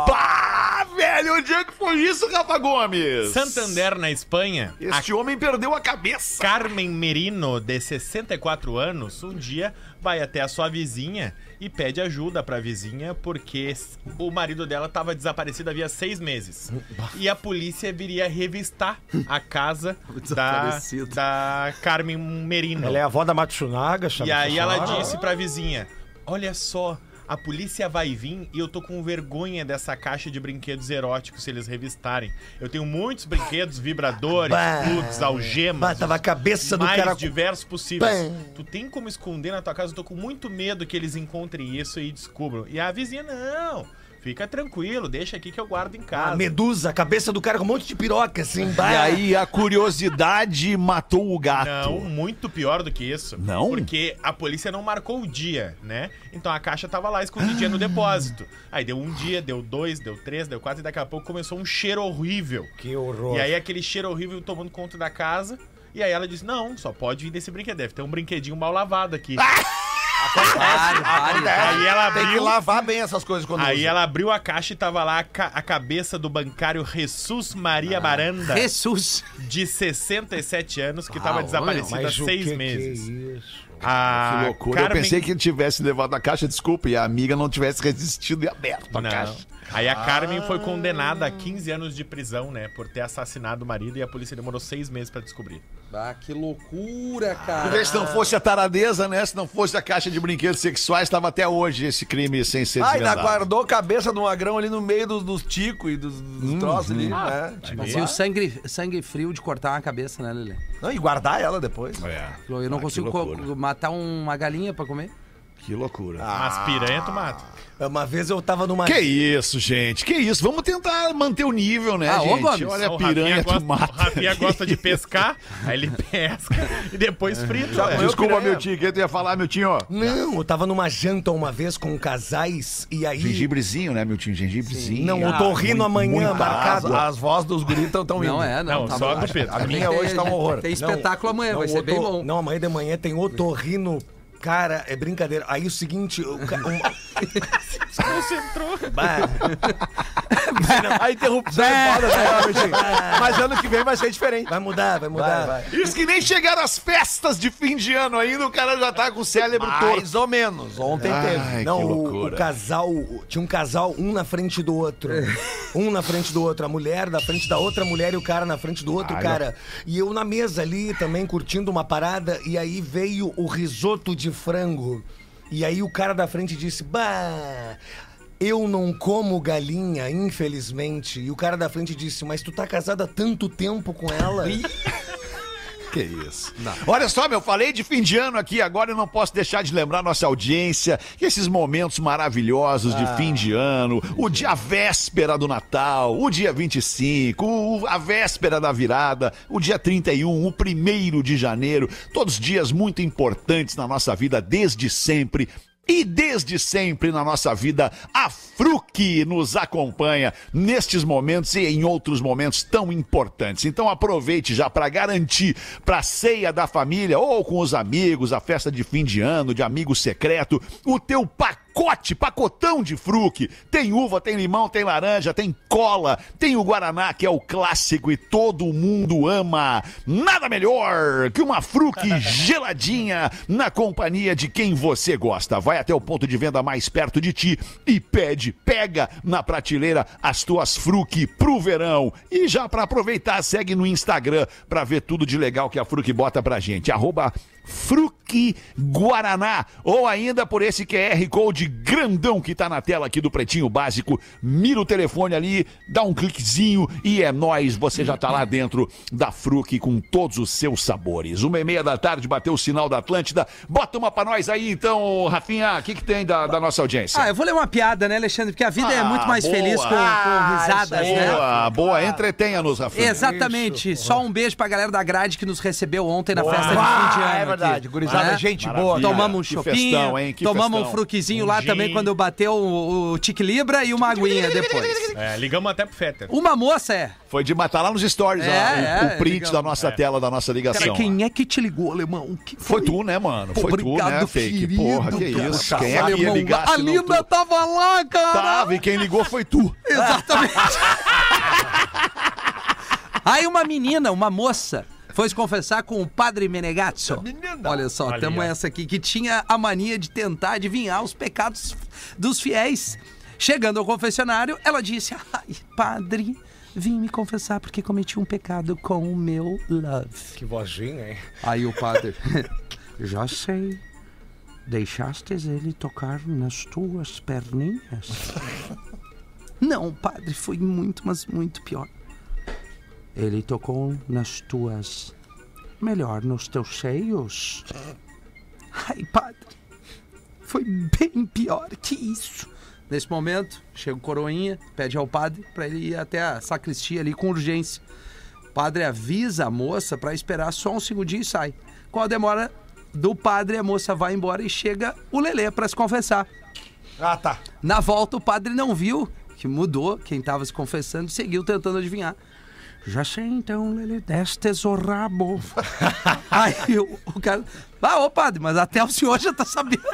Pá, velho, onde é que foi isso, Rafa Gomes? Santander, na Espanha, a Este homem perdeu a cabeça. Carmen Merino, de 64 anos, um dia vai até a sua vizinha e pede ajuda pra vizinha porque o marido dela estava desaparecido havia seis meses. E a polícia viria revistar a casa da, da Carmen Merino. Ela é a avó da Matsunaga, chama E aí ela disse pra vizinha: Olha só, a polícia vai vir e eu tô com vergonha dessa caixa de brinquedos eróticos se eles revistarem. Eu tenho muitos brinquedos, vibradores, plugs, algemas. Bah, tava a cabeça do mais cara diversos possíveis. Bah. Tu tem como esconder na tua casa? Eu tô com muito medo que eles encontrem isso e descubram. E a vizinha, não. Fica tranquilo, deixa aqui que eu guardo em A casa. medusa, a cabeça do cara com um monte de piroca, assim. E aí a curiosidade matou o gato. Não, muito pior do que isso. Não? Porque a polícia não marcou o dia, né? Então a caixa tava lá escondidinha no depósito. Aí deu um dia, deu dois, deu três, deu quatro e daqui a pouco começou um cheiro horrível. Que horror. E aí aquele cheiro horrível tomando conta da casa. E aí ela disse: Não, só pode vir desse brinquedo. Deve ter um brinquedinho mal lavado aqui. Pare, pare. Aí ela Tem que abriu. lavar bem essas coisas quando Aí usa. ela abriu a caixa e tava lá a, ca- a cabeça do bancário Jesus Maria Baranda, Jesus. de 67 anos, que tava Ah, desaparecido há seis que que meses. é isso? A Que loucura. Carmen- Eu pensei que ele tivesse levado a caixa, desculpa, e a amiga não tivesse resistido e aberto a Não. caixa. Aí a Carmen foi condenada a 15 anos de prisão, né? Por ter assassinado o marido e a polícia demorou seis meses pra descobrir. Ah, que loucura, cara. vê, se não fosse a taradeza, né? Se não fosse a caixa de brinquedos sexuais, estava até hoje esse crime sem ser Ah, ainda guardou a cabeça do magrão ali no meio dos, dos ticos e dos, dos troços ali, né? Tipo, Mas e o sangue, sangue frio de cortar uma cabeça, né, Lelê? Não, e guardar ela depois. É, Eu não Ah, consigo matar uma galinha pra comer. Que loucura. Mas piranha tu mata. Uma vez eu tava numa. Que isso, gente? Que isso? Vamos tentar manter o nível, né, Ah, gente? Olha a O piranha tu gosta, mata. O Rafinha gosta de pescar, aí ele pesca e depois frita. Comeu Desculpa, meu tio, o que tu ia falar, meu tio? Não, eu tava numa janta uma vez com casais e aí. Gengibrezinho, né, meu tio? Gengibrezinho. Não, eu tô rindo amanhã, muita marcado. As, as vozes dos guris estão tão indo. Não é, não. Não, tá só do Pedro. A minha que hoje tá um horror. Tem espetáculo amanhã, Não, vai o ser bem bom. Não, amanhã de manhã tem otorrino. Cara, é brincadeira. Aí o seguinte. O ca- um- Concentrou. Bah. A interrupção é foda, né? Mas ano que vem vai ser diferente. Vai mudar, vai mudar. Vai, vai. Isso que nem chegaram as festas de fim de ano ainda, o cara já tá com o cérebro torto. Mais ou menos. Ontem teve. Ai, Não, que o, o casal, tinha um casal, um na frente do outro. Um na frente do outro. A mulher na frente da outra mulher e o cara na frente do outro cara. E eu na mesa ali também curtindo uma parada. E aí veio o risoto de frango. E aí o cara da frente disse: Bah. Eu não como galinha, infelizmente. E o cara da frente disse: Mas tu tá casado há tanto tempo com ela? Que isso. Olha só, meu, falei de fim de ano aqui, agora eu não posso deixar de lembrar nossa audiência que esses momentos maravilhosos de fim de ano, o dia véspera do Natal, o dia 25, o- a véspera da virada, o dia 31, o primeiro de janeiro, todos dias muito importantes na nossa vida desde sempre. E desde sempre na nossa vida, a Fruc nos acompanha nestes momentos e em outros momentos tão importantes. Então aproveite já para garantir para a ceia da família ou com os amigos, a festa de fim de ano, de amigo secreto, o teu pacote, pacotão de Fruc. Tem uva, tem limão, tem laranja, tem cola, tem o Guaraná, que é o clássico e todo mundo ama. Nada melhor que uma Fruc geladinha na companhia de quem você gosta. Vai até o ponto de venda mais perto de ti e pede, pega na prateleira as tuas Fruc pro verão. E já para aproveitar, segue no Instagram para ver tudo de legal que a Fruc bota pra gente. Arroba Fruc Guaraná ou ainda por esse QR Code grandão que tá na tela aqui do Pretinho Básico. Mira o telefone ali, dá um cliquezinho e é nóis, você já tá lá dentro da Fruc com todos os seus sabores. Uma e meia da tarde, bateu o sinal da Atlântida. Bota uma pra nós aí então, Rafinha, o que que tem da, da nossa audiência? Ah, eu vou ler uma piada, né, Alexandre? Porque a vida é Ah, muito mais boa. feliz com, com Ah, risadas, isso aí. né? Boa, boa, entretenha-nos, Rafinha. Exatamente. Só um beijo pra galera da grade que nos recebeu ontem na festa de fim de ano. É verdade. Gurizada, Né? gente Maravilha. boa. cara. Tomamos um Que chopinho, festão, hein? Que tomamos festão. um fruquizinho Um lá gin. também quando bateu o, o Tique Libra e uma aguinha depois. É, ligamos até pro Fetter. Uma moça é. Foi de matar lá nos stories, É, ó, o- é, o, print digamos. da nossa tela, da nossa ligação. Cara, quem é que te ligou, alemão? Que Foi tu, né, mano? Foi tu, né, Obrigado, fake? querido. Porra, que Cara, isso? Quem é que ia ligar A Linda tava lá, cara. Tava, e quem ligou foi tu. Exatamente. Aí uma menina, uma moça, foi se confessar com o padre Menegazzo. Olha só, Ali, temos essa aqui, que tinha a mania de tentar adivinhar os pecados dos fiéis. Chegando ao confessionário, ela disse: Ai, padre, vim me confessar porque cometi um pecado com o meu love. Que vozinha, hein? Aí o padre: Já sei. Deixastes ele tocar nas tuas perninhas? Não, padre, foi muito, mas muito pior. Ele tocou nas tuas. Melhor, nos teus seios? Ai, padre, foi bem pior que isso. Nesse momento, chega o coroinha, pede ao padre para ele ir até a sacristia ali com urgência. O padre avisa a moça para esperar só um segundinho e sai. Com a demora do padre, a moça vai embora e chega o Lelê para se confessar. Ah, tá. Na volta, o padre não viu que mudou quem estava se confessando e seguiu tentando adivinhar. Já sei então, Lelê, destes o rabo. Aí o cara. Ah, ô padre, mas até o senhor já tá sabendo.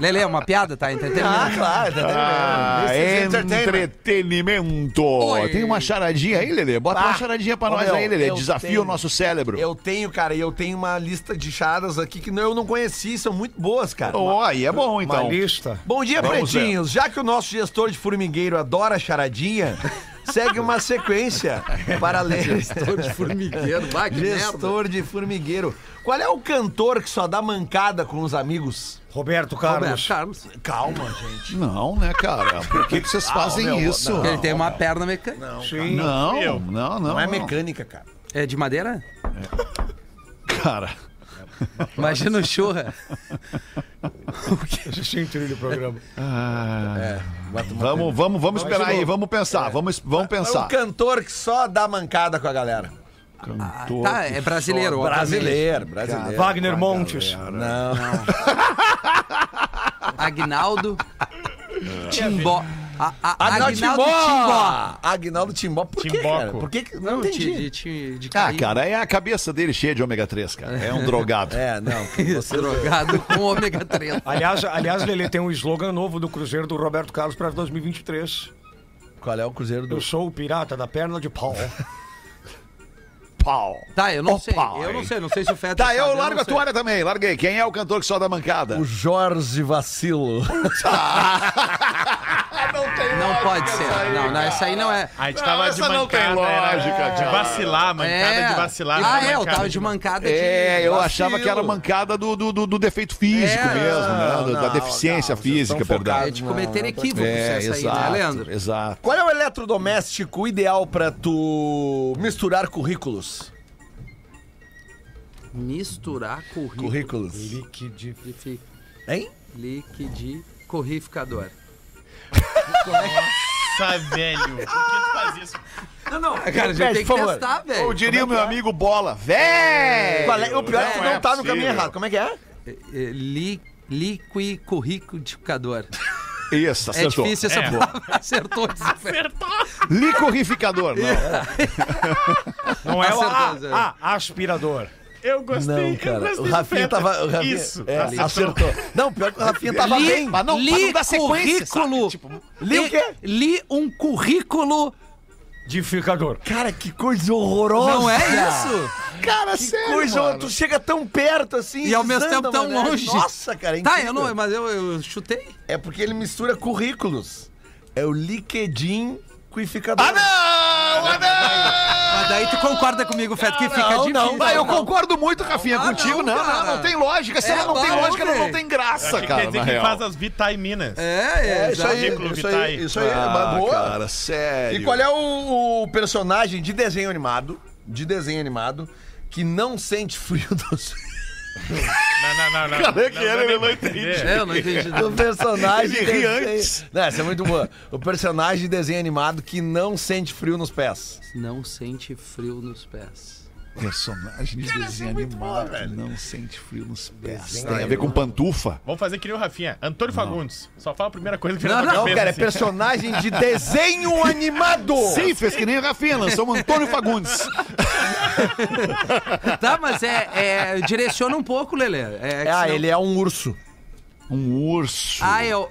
Lelê, é uma piada, tá? Entretenimento. Ah, claro. Ah, entertainment. entretenimento. Oi. Tem uma charadinha aí, Lelê? Bota uma Ah, charadinha pra ô, nós meu, aí, Lelê. eu Desafia tenho. o nosso cérebro. Eu tenho, cara, e eu tenho uma lista de charadas aqui que eu não conheci, são muito boas, cara. Ó, aí é bom, então. Uma lista. Bom dia, Vamos pretinhos. Já que o nosso gestor de formigueiro adora charadinha, segue uma sequência para ler. Gestor de formigueiro, vai, que merda. Gestor de formigueiro. Qual é o cantor que só dá mancada com os amigos? Roberto Roberto Carlos. Carlos. Calma, gente. Não, né, cara? Por que, que vocês fazem meu, isso? não. Ele tem uma perna mecânica. Sim. Não, Eu. não, não. Não é não. mecânica, cara. É de madeira? Cara, Imagina o churra. Assisti trilho do programa. vamos, vamos, vamos esperar aí, vamos pensar, vamos, vamos É pensar. o cantor que só dá mancada com a galera. Cantor Tá, é brasileiro. obviamente. Brasileiro, brasileiro. Wagner Montes. Não. Agnaldo. Timbó. A, a, Agnaldo Agnaldo Timbó! Timbó. Agnaldo Timbó. Por quê, cara? Por que que... Não, Não, de, entendi. de, de, de Ah, cara, é a cabeça dele cheia de ômega 3, cara. É um drogado. É, não. Você... Drogado com ômega 3. Aliás, aliás, Lelê, tem um slogan novo do Cruzeiro do Roberto Carlos para 2023. Qual é o cruzeiro do... Eu sou o pirata da perna de pau. Pau. Tá, eu não Ô, sei. pai. Eu não sei, não sei se o Feta Tá, eu sabe, largo não a sei. toalha também. Larguei. Quem é o cantor que só dá mancada? O Jorge Vacilo. Não pode ser. Não, não, essa aí não é. A gente Não, tava de essa não tem mancada, era lógica, de vacilar, mancada é. de vacilar. Ah, não é, eu mancada tava de mancada de. É, eu vacilo. achava que era mancada do, do, do- do defeito físico É, mesmo, né? não, da não, deficiência não, física, perdão. É de Não, cometer não, tá- equívocos É, essa aí, exato, né, Leandro? exato. Qual é o eletrodoméstico ideal pra tu misturar currículos? Misturar currículo. Currículos. Liquidifi- Hein? Liquidificador. Nossa, velho. Por que tu faz isso? Cara, a gente tem que testar, velho. Ou diria o meu amigo Bola, véi! Qual é? O pior é que tu Não não é tá no caminho possível. errado. Como é que é? É, é, Li, liquicurricudificador. Isso, É acertou. difícil essa É. palavra. Acertou. Acertou. Licorrificador, não. Não é o Acertou, Zé. a, a- aspirador. Eu gostei. Não, eu cara. gostei O Rafinha tava. O Rafinha, Isso. É, acertou. acertou. Não, pior que o Rafinha tava li, bem. Mas não- li mas não dá sequência, currículo. Li o quê? Li um currículo. Dificador. Cara, que coisa horrorosa. Não é isso? Cara, que sério, coisa. mano. Tu chega tão perto assim. E ao mesmo tempo tão longe. Nossa, cara. É Tá, eu não, mas eu, eu chutei. É porque ele mistura currículos. É o LinkedIn quificador. Ah, não! Ah, não! Daí tu concorda comigo, Feto, que fica não, difícil. não, Ah, eu Não. concordo muito, Rafinha, Ah, contigo. não, Não, não, não tem lógica. Se É, ela não tem lógica, ela não tem graça, que cara. quer dizer que real. faz as vitaminas. É, é, É, isso aí, isso aí, isso aí, Ah, boa. cara, sério. E qual é o, o personagem de desenho animado, de desenho animado, que não sente frio dos... Não, não, não. não. Cadê que Não era? Ele nem não entendi. É, eu não entendi. O personagem Ele de ri antes. Não, essa é muito boa. O personagem de desenho animado que não sente frio nos pés. Não sente frio nos pés. Personagem de desenho animado que não sente frio nos pés. Desenho Tem a ver com pantufa? Vamos fazer que nem o Rafinha. Antônio Fagundes. Só fala a primeira coisa que vem Não, na não, cabeça. Cara, é assim. personagem de desenho animado. Sim, fez que nem o Rafinha, lançou o Antônio Fagundes. Tá, mas é, é- direciona um pouco, Lelê. É, Ah, senão- ele é um urso. Um urso. Ah, é, o-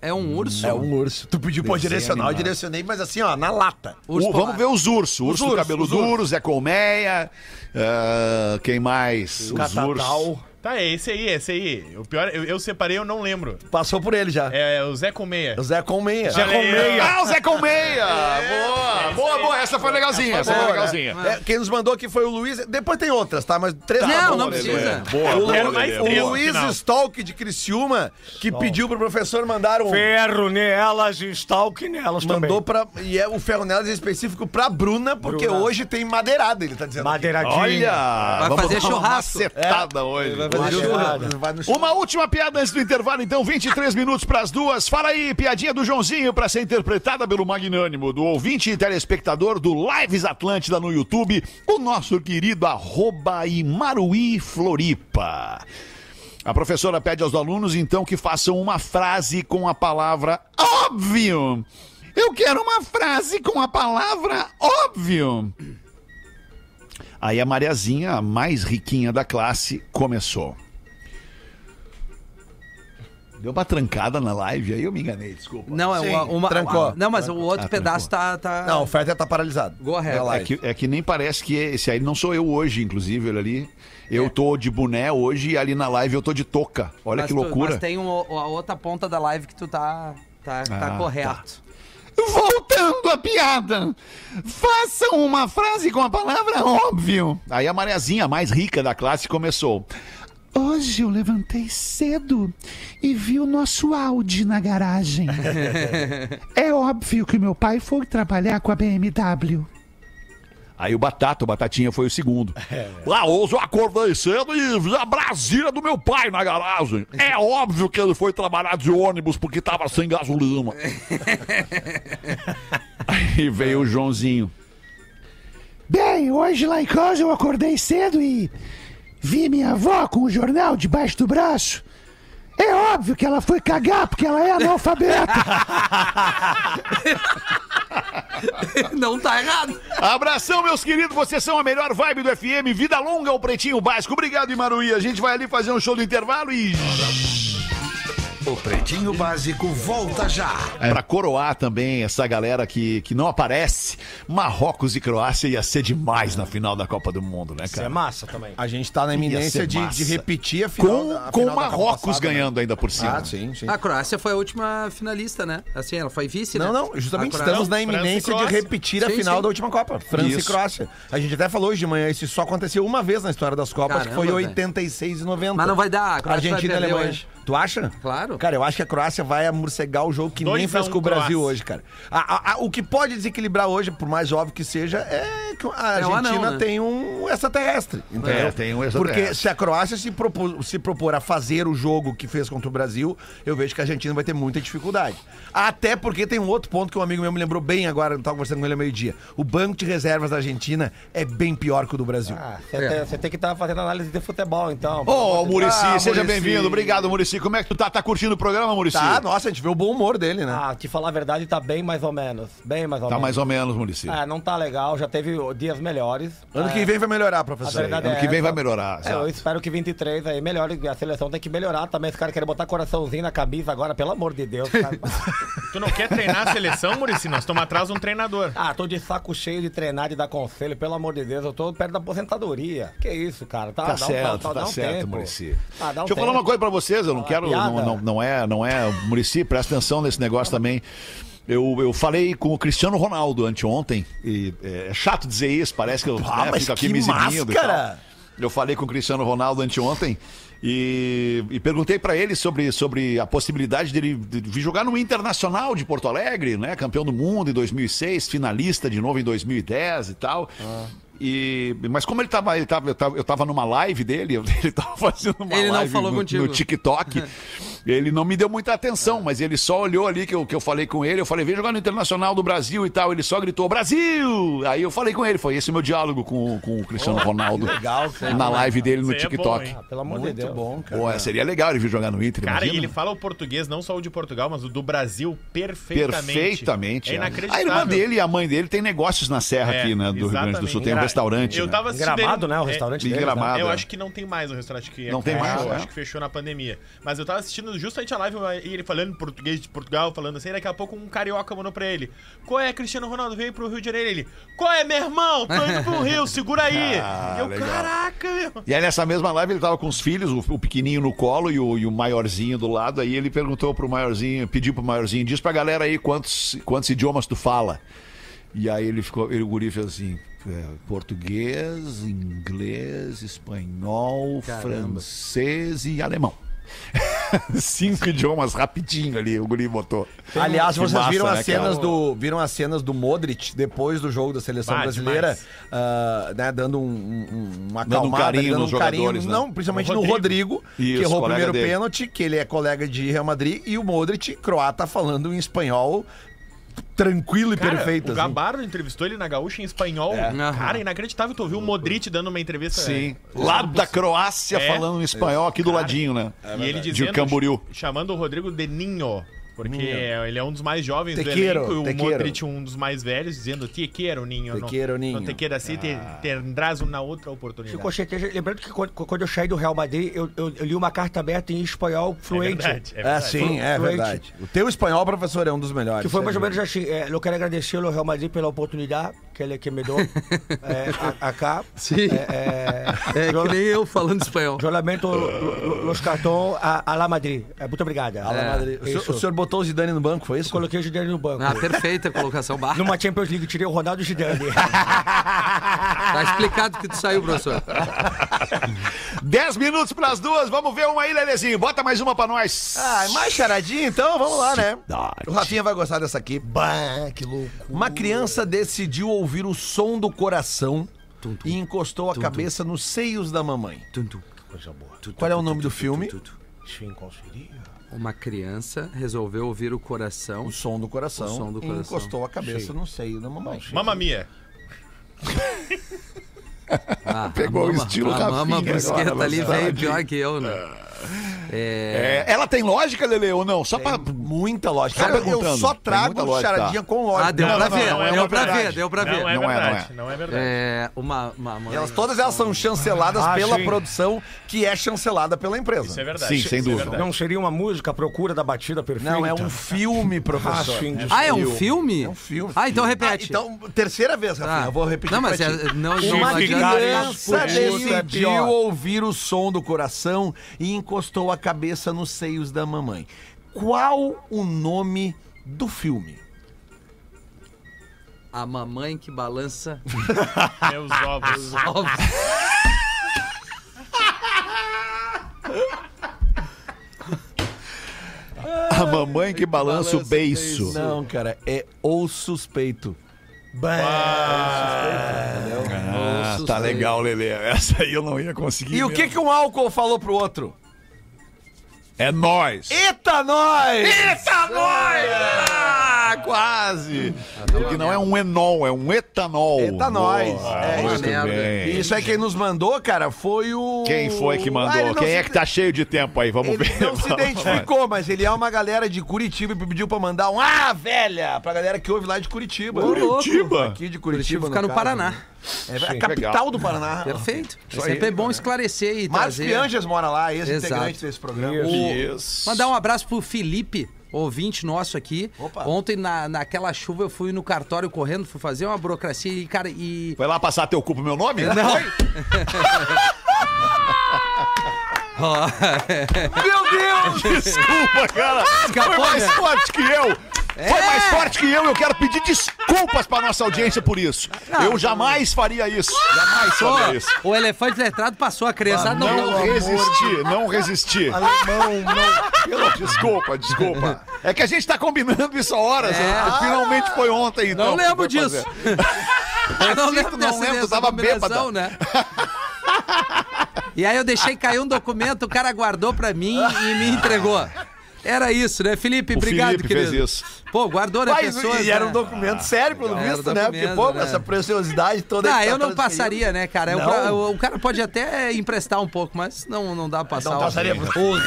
é um urso? É um urso. Tu pediu pra eu direcionar, eu direcionei, mas assim, ó, na lata. Urso O- vamos ver os ursos. Urso do ursos, cabelo duro, Zé Colmeia. ah, quem mais? Os Catatal. ursos. Tá, é esse aí, esse aí. O pior, eu, eu separei, eu não lembro. Passou por ele já. É o Zé Colmeia. O Zé Colmeia. Zé Colmeia. Ah, o Zé Colmeia! boa, boa, boa. Essa foi legalzinha, essa foi Boa, legalzinha. né? É, quem nos mandou aqui foi o Luiz. Depois tem outras, tá? Mas três Não, tá não Lelê. precisa. Boa, O, boa, Quero mais Lelê. três. o Luiz final. Stalk de Criciúma, que pediu pro professor mandar um. Ferro nelas e stalk nelas Mandou também. pra. E é o ferro nelas em específico pra Bruna, porque Bruna. hoje tem madeirada, ele tá dizendo. aqui. Madeiradinha. Olha! Vai vamos fazer churrasco. macetada hoje. Vai. Uma última piada antes do intervalo, então, 23 minutos para as duas. Fala aí, piadinha do Joãozinho para ser interpretada pelo magnânimo do ouvinte e telespectador do Lives Atlântida no YouTube, o nosso querido arroba Imaruí Floripa. A professora pede aos alunos, então, que façam uma frase com a palavra óbvio. Eu quero uma frase com a palavra óbvio. Aí a Mariazinha, a mais riquinha da classe, começou. Deu uma trancada na live, aí eu me enganei, desculpa. Não, é Sim, uma, uma- trancou. Não, mas o outro Ah, pedaço tá, tá. Não, o Ferter tá paralisado. Go ahead. É que, é que nem parece que esse aí não sou eu hoje, inclusive, ele ali. Eu É. tô de boné hoje e ali na live eu tô de touca. Olha Mas que tu- loucura. mas tem um- a outra ponta da live que tu tá, tá, tá Ah, correto. Voltando à piada, façam uma frase com a palavra óbvio. Aí a Mariazinha, a mais rica da classe, começou. Hoje eu levantei cedo e vi o nosso Audi na garagem. é óbvio que meu pai foi trabalhar com a BMW. Aí o Batata, o Batatinha foi o segundo. Lá hoje eu acordei cedo e vi a Brasília do meu pai na garagem. É óbvio que ele foi trabalhar de ônibus porque tava sem gasolina. Aí veio o Joãozinho. Bem, hoje lá em casa eu acordei cedo e vi minha avó com o jornal debaixo do braço. É óbvio que ela foi cagar, porque ela é analfabeta. Não tá errado. Abração, meus queridos, vocês são a melhor vibe do FM. Vida longa ao Pretinho Básico. Obrigado, Imaruí. A gente vai ali fazer um show do intervalo e O Pretinho Básico volta já. É. Pra coroar também essa galera que, que não aparece, Marrocos e Croácia ia ser demais na final da Copa do Mundo, né, Isso é cara? massa também. A gente tá na Ia iminência de, de repetir a final. Com, da- a com final o da Copa Marrocos passada, né? ganhando ainda por cima. Ah, sim, sim. A Croácia foi a última finalista, né? Assim, ela foi vice, Não, né? não, justamente A Croácia- estamos na iminência de repetir a Sim, final sim. da última Copa. França Isso. e Croácia. A gente até falou hoje de manhã, isso só aconteceu uma vez na história das Copas, que foi Caramba, velho. 86 e 90. Mas não vai dar, a Croácia Argentina vai e Alemanha. hoje. Tu acha? Claro. Cara, eu acho que a Croácia vai amorcegar o jogo que Dois nem fez um com o Brasil Croácia. hoje, cara. A- a- a- o que pode desequilibrar hoje, por mais óbvio que seja, é que a É o Argentina anão, né? tem um extraterrestre. Entendeu? É, tem um extraterrestre. Porque se a Croácia se propor, se propor a fazer o jogo que fez contra o Brasil, eu vejo que a Argentina vai ter muita dificuldade. Até porque tem um outro ponto que um amigo meu me lembrou bem agora, eu tava conversando com ele ao meio-dia. O banco de reservas da Argentina é bem pior que o do Brasil. Ah, você É. tem, você tem que estar fazendo análise de futebol, então. Ô, Murici, Ah, seja Muricy. bem-vindo. Obrigado, Murici. Como é que tu tá? Tá curtindo o programa, Murici? Tá, nossa, a gente vê o bom humor dele, né? Ah, te falar a verdade, tá bem mais ou menos. Bem mais ou Tá menos. mais ou menos, Murici. É, não tá legal, já teve dias melhores. ano É, que vem vai melhorar, professor. Ano é que vem essa. vai melhorar. É, eu espero que 23 aí melhore. A seleção tem que melhorar também. Esse cara quer botar coraçãozinho na camisa agora, pelo amor de Deus. cara. Tu não quer treinar a seleção, Murici? Nós estamos atrás de um treinador. ah, tô de saco cheio de treinar, de dar conselho, pelo amor de Deus. Eu tô perto da aposentadoria. Que isso, cara? Tá, Tá dá um- certo, dá- dá tá um certo, tempo. Murici. Ah, um Deixa eu falar tempo. uma coisa pra vocês, eu não Ah, quero. Não, não, não é, não é. Murici, presta atenção nesse negócio também. Eu, eu falei com o Cristiano Ronaldo anteontem, e é, é chato dizer isso, parece que eu Ah, né, fico aqui me exibindo. Eu falei com o Cristiano Ronaldo anteontem e, e perguntei pra ele sobre, sobre a possibilidade dele de vir jogar no Internacional de Porto Alegre, né? Campeão do mundo em 2006, finalista de novo em 2010 e tal. E, mas como ele tava, ele tava, eu tava, eu tava numa live dele, ele tava fazendo uma Ele não live falou no, no TikTok. ele não me deu muita atenção, mas ele só olhou ali que eu, que eu falei com ele. Eu falei, vem jogar no Internacional do Brasil e tal. Ele só gritou, Brasil! Aí eu falei com ele, foi esse o meu diálogo com, com o Cristiano Ronaldo. legal, cara. Na live dele no aí é TikTok. bom? Ah, pelo amor de Muito Deus. bom, cara. Pô, seria legal ele vir jogar no Inter, Cara, e imagina? ele fala o português, não só o de Portugal, mas o do Brasil perfeitamente. Perfeitamente. É A inacreditável. irmã dele e a mãe dele tem negócios na Serra É, aqui, né? Do Rio Grande do Sul. exatamente. Tem um restaurante. Eu né? tava Gramado, né? O é, restaurante em deles, né? Gramado. Eu é. acho que não tem mais o restaurante que Não tem mais, fechou? Acho que fechou na pandemia. Mas eu tava assistindo justamente a live e ele falando português de Portugal, falando assim, daqui a pouco um carioca mandou pra ele. Qual é, Cristiano Ronaldo? Veio pro Rio de Janeiro. Ele, qual é, meu irmão? Tô indo pro Rio, segura aí. Ah, e eu, legal. caraca, meu. E aí nessa mesma live ele tava com os filhos, o, o pequenininho no colo e o, e o maiorzinho do lado. Aí ele perguntou pro maiorzinho, pediu pro maiorzinho, diz pra galera aí quantos, quantos idiomas tu fala. E aí ele ficou, ele, o guri fez assim, é, português, inglês, espanhol, Caramba. francês e alemão. Cinco idiomas rapidinho ali, o guri botou. Aliás, Que vocês massa, viram né, as cenas cara? do viram as cenas do Modric depois do jogo da seleção Ah, brasileira, ah, né, dando um, um, uma Dando um acalmada, carinho dando nos um carinho, jogadores, né? não, principalmente No no Rodrigo, que Isso, errou o primeiro dele. pênalti, que ele é colega de Real Madrid e o Modric, croata, falando em espanhol tranquilo e Cara, perfeito. o assim. Gabardo entrevistou ele na Gaúcha em espanhol. Aham. Cara, inacreditável. Tu ouviu o Modric dando uma entrevista. Sim. é, Lá da Croácia É. falando em espanhol aqui do ladinho, né? E ele De dizendo, Camboriú. chamando o Rodrigo de Ninho. Porque ele é um dos mais jovens Te do elenco e o te. Modric um dos mais velhos, dizendo te quero, Ninho. Te não, quiero, Ninho. Não te quero assim, te, tendrás uma outra oportunidade. Certeza, lembrando que quando, quando eu saí do Real Madrid, eu, eu- eu li uma carta aberta em espanhol é fluente. verdade, é É, verdade. sim, é Fluente. verdade. O teu espanhol, professor, é um dos melhores. Que foi mais ou menos assim, é, eu quero agradecer ao Real Madrid pela oportunidade que ele que me deu é, a- acá. Sim. É, É que nem eu falando espanhol. eu lamento lo- lo- os cartões a, a La Madrid. É, muito obrigado. dúvida. Ala Madrid. O, senhor, o senhor botou o Zidane no banco, foi isso? Coloquei o Zidane no banco. Ah, perfeita a colocação. Bah, Numa Champions League, tirei o Ronaldo e o Zidane. tá explicado que tu saiu, professor. 10 minutos pras duas, vamos ver uma aí, Lelezinho. Bota mais uma pra nós. Ah, mais charadinha então? Vamos lá, né? Cidade. O Rafinha vai gostar dessa aqui. bah, que louco. Uma criança decidiu ouvir o som do coração Tum, tum. e encostou a Tum, cabeça nos seios da mamãe. Tum, tum. Coisa boa. Tu, tu, Qual é o nome do filme? tu, tu, tu. Uma criança resolveu ouvir o coração. O som do coração. O som do e coração. encostou a cabeça Sim. no seio da mamãe. Mamma mia. Ah, Pegou a o mama- estilo A mama brusqueta ali veio pior que eu, né? É, É, ela tem lógica, Lele, ou não? Só pra. Muita lógica. Só Cara, eu só Tem trago lógica, charadinha tá. com lógica. Ah, deu Não, pra não, ver, não, é deu uma pra ver, deu pra Não ver. é Não é, não verdade, é. não é verdade. É, uma, uma mãe. E elas, todas elas são chanceladas Ah, pela sim. produção, que é chancelada pela empresa. Isso é verdade. Sim, sem é dúvida. Não seria uma música à procura da batida perfeita? Não, é um filme, professor. Acho indiscutível. Ah, é um filme? É um filme. Ah, então Ah, repete. então, terceira vez, Rafinha, Tá. eu vou repetir Não, mas é, não, não Uma adianta. Criança isso é decidiu pior. ouvir o som do coração e encostou a cabeça nos seios da mamãe. Qual o nome do filme? A mamãe que balança Meus ovos. ovos. A mamãe que balança o beiço. Não, cara, é O Suspeito. Ah, tá legal, Lele. Essa aí eu não ia conseguir. E o que, que um álcool falou pro outro? É nós. Eita, nós! Eita, nós! Ah, quase. Porque não é um enol, é um etanol. Etanóis. Boa, É, muito merda. bem. E isso aí quem nos mandou, cara, foi o. Quem foi que Ah, mandou? ele não Quem se- é que tá cheio de tempo aí? Vamos Ele ver. não se identificou, mas ele é uma galera de Curitiba e pediu pra mandar um Ah, velha! Pra galera que ouve lá de Curitiba. Curitiba? Aqui de Curitiba. Curitiba fica no caso, Paraná. né? É a capital legal. do Paraná. Perfeito. Isso sempre aí, é bom esclarecer e Marcos trazer. Pianges mora lá, ex-integrante Exato. desse programa. Isso. Mandar um abraço pro Felipe, ouvinte nosso aqui. Opa. Ontem, na, naquela chuva, eu fui no cartório correndo, fui fazer uma burocracia e, cara, e. Foi lá passar teu cu pro meu nome? Não. Meu Deus! Desculpa, cara. Escapou, Foi mais né? forte que eu. Foi mais forte que eu. Eu quero pedir desculpas pra nossa audiência por isso. eu jamais faria isso. Jamais Pô, faria isso. o elefante letrado passou a criançada. não, Não não, resisti, não resisti. Alemão, não. Desculpa, desculpa. É que a gente tá combinando isso há horas. É. né? Finalmente foi ontem, então. não lembro disso. fazer. Eu não lembro não dessa, tu dessa tava combinação, né? E aí eu deixei cair um documento, o cara guardou pra mim e me entregou. Era isso, né? Felipe, O obrigado, Felipe querido. fez isso. Pô, guardou, Mas, pessoas, e era né? um documento sério, pelo visto, né? Porque, pô, né? essa preciosidade toda. Ah, tá eu não passaria, né, cara? O Não? cara- O, o cara pode até emprestar um pouco, mas não, não dá pra passar. Não passaria. o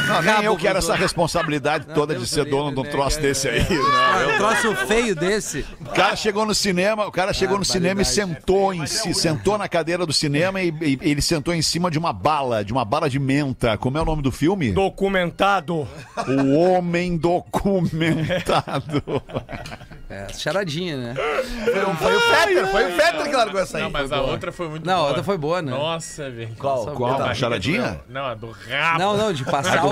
Não, nem eu quero essa responsabilidade toda de ser do dono de um né, troço cara? desse aí. Ah, né? um troço feio desse. O cara chegou no cinema, o cara chegou no cinema e sentou em si, sentou na cadeira do cinema e, e ele sentou em cima de uma bala, de uma bala de menta. Como é o nome do filme? Documentado. O Homem Documentado. É, charadinha, né? Foi, um- foi o Fetter, foi o Fetter que largou essa aí. Não, mas a outra foi muito Não, a boa. outra foi boa, né? Nossa, velho. Qual? Nossa, Qual? a Charadinha? do- Não, a do rabo. Não, não, de passar o.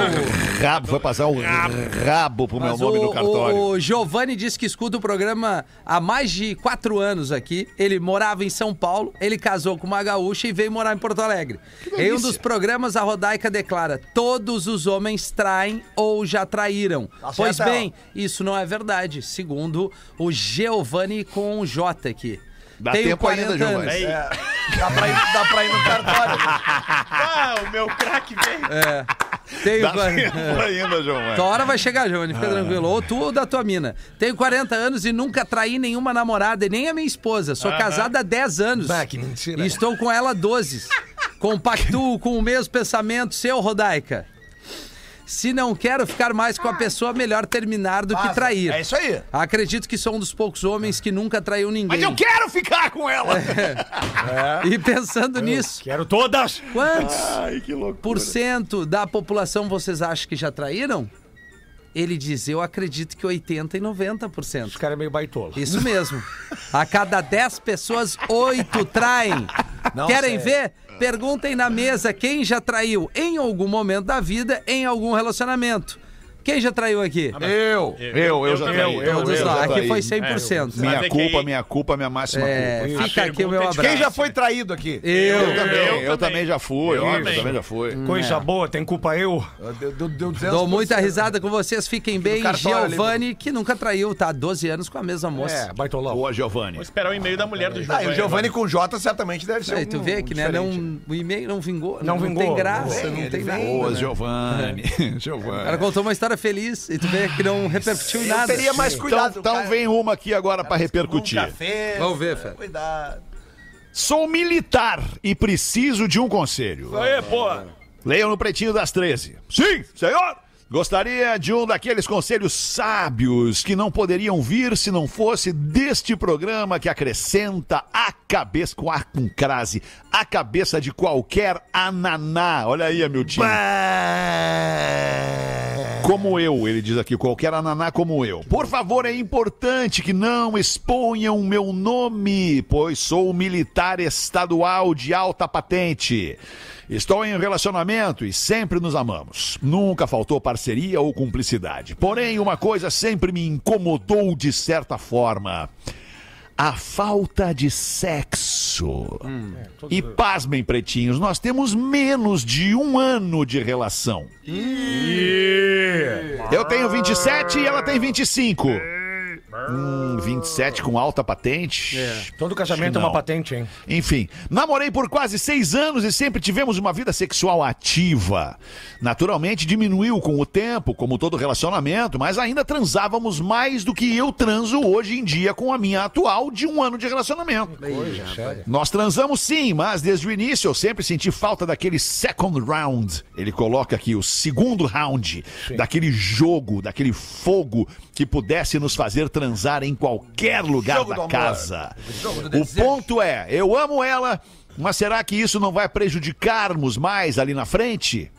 Rabo, foi passar o rabo pro meu Mas nome o, no cartório. o, Giovanni disse que escuta o programa há mais de quatro anos aqui. Ele morava em São Paulo, ele casou com uma gaúcha e veio morar em Porto Alegre. Em um dos programas, a Rodaica declara: todos os homens traem ou já traíram. Tá pois bem, isso não é verdade, segundo o Giovanni com o J aqui. Dá Tenho tempo ainda, 40 Giovanni. É, dá, pra ir, dá pra ir no cartório. Ah, o meu craque veio. É. Tenho Dá 40 tempo ainda, Giovanni. Tua hora vai chegar, Giovanni, fica tranquilo. Ou tu ou da tua mina. Tenho 40 anos e nunca traí nenhuma namorada, e nem a minha esposa. Sou casada há 10 anos. Bah, que mentira. E estou com ela há 12. Compactuo com o mesmo pensamento seu, Rodaica. Se não quero ficar mais com a pessoa, melhor terminar do que trair. É isso aí. Acredito que sou um dos poucos homens que nunca traiu ninguém. Mas eu quero ficar com ela! E pensando nisso, Quero todas. quantos Ai, que loucura. por cento da população vocês acham que já traíram? Ele diz, eu acredito que 80% e 90%. Esse cara é meio baitola. Isso mesmo. A cada 10 pessoas, 8 traem. Não, Querem sério. ver? Perguntem na mesa quem já traiu em algum momento da vida, em algum relacionamento. Quem já traiu aqui? Eu. Eu, eu já traí. eu, eu, eu Aqui foi 100%. Minha Sabe culpa, minha culpa, minha máxima É, culpa. fica aqui o meu é abraço. Quem já foi traído aqui? Eu. Eu também, eu, eu também também. já fui, Eu óbvio, também. também já fui. Coisa boa, tem culpa eu. Deu, deu, deu 200%. Dou muita risada com vocês, fiquem bem. ali, Giovanni, que nunca traiu, tá? 12 anos com a mesma moça. É, baitolão. Boa, Giovanni. Vou esperar o e-mail da mulher do Ah, Giovanni. e o Giovanni com J certamente deve ser Aí, tu vê que né, não, o e-mail não vingou. Não Não, vingou. tem graça, não tem nada. Boa, Giovanni. O cara Giovanni. contou uma história feliz e tu vê que não repercutiu em Eu nada. teria mais Então, cuidado. então cara. vem uma aqui agora pra repercutir. Um café. Vamos ver, Fé. Cuidado. Sou militar e preciso de um conselho. Aí, pô. Leiam no Pretinho das 13. Sim, senhor! Gostaria de um daqueles conselhos sábios que não poderiam vir se não fosse deste programa que acrescenta a cabeça, com ar com crase, a cabeça de qualquer ananá. Olha aí, Amiltinho. Como eu, ele diz aqui, qualquer ananá como eu. Por favor, é importante que não exponham meu nome, pois sou militar estadual de alta patente. Estou em relacionamento e sempre nos amamos. Nunca faltou parceria ou cumplicidade. Porém, uma coisa sempre me incomodou de certa forma. A falta de sexo. E pasmem, pretinhos, nós temos menos de um ano de relação. Eu tenho 27 e ela tem 25. Hum, 27 com alta patente. Todo casamento é uma patente, hein? Enfim, namorei por quase seis anos e sempre tivemos uma vida sexual ativa. Naturalmente diminuiu com o tempo, como todo relacionamento, mas ainda transávamos mais do que eu transo hoje em dia com a minha atual de um ano de relacionamento. Nós transamos sim, mas desde o início eu sempre senti falta daquele second round. Ele coloca aqui o segundo round, daquele jogo, daquele fogo que pudesse nos fazer transar em qualquer lugar Jogo da casa. O ponto é, eu amo ela, mas será que isso não vai prejudicarmos mais ali na frente?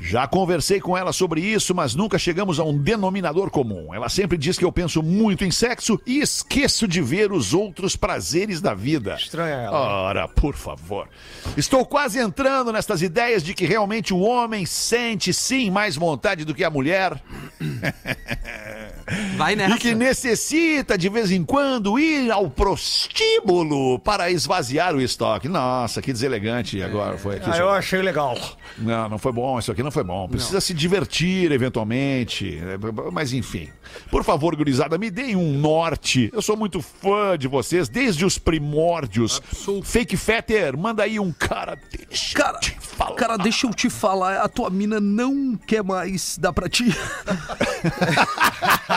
Já conversei com ela sobre isso, mas nunca chegamos a um denominador comum. Ela sempre diz que eu penso muito em sexo e esqueço de ver os outros prazeres da vida. Estranha ela. Ora, por favor. Estou quase entrando nestas ideias de que realmente o homem sente sim mais vontade do que a mulher. Vai E nessa. que necessita, de vez em quando, ir ao prostíbulo para esvaziar o estoque. Nossa, que deselegante agora foi aqui. Ah, eu achei legal. Não, não foi bom, isso aqui não foi bom. Precisa se divertir, eventualmente. É, Mas enfim. Por favor, gurizada, me deem um norte. Eu sou muito fã de vocês, desde os primórdios. Fake Fetter, manda aí um cara. Deixa Cara, eu te falar. cara, deixa eu te falar, a tua mina não quer mais dar pra ti.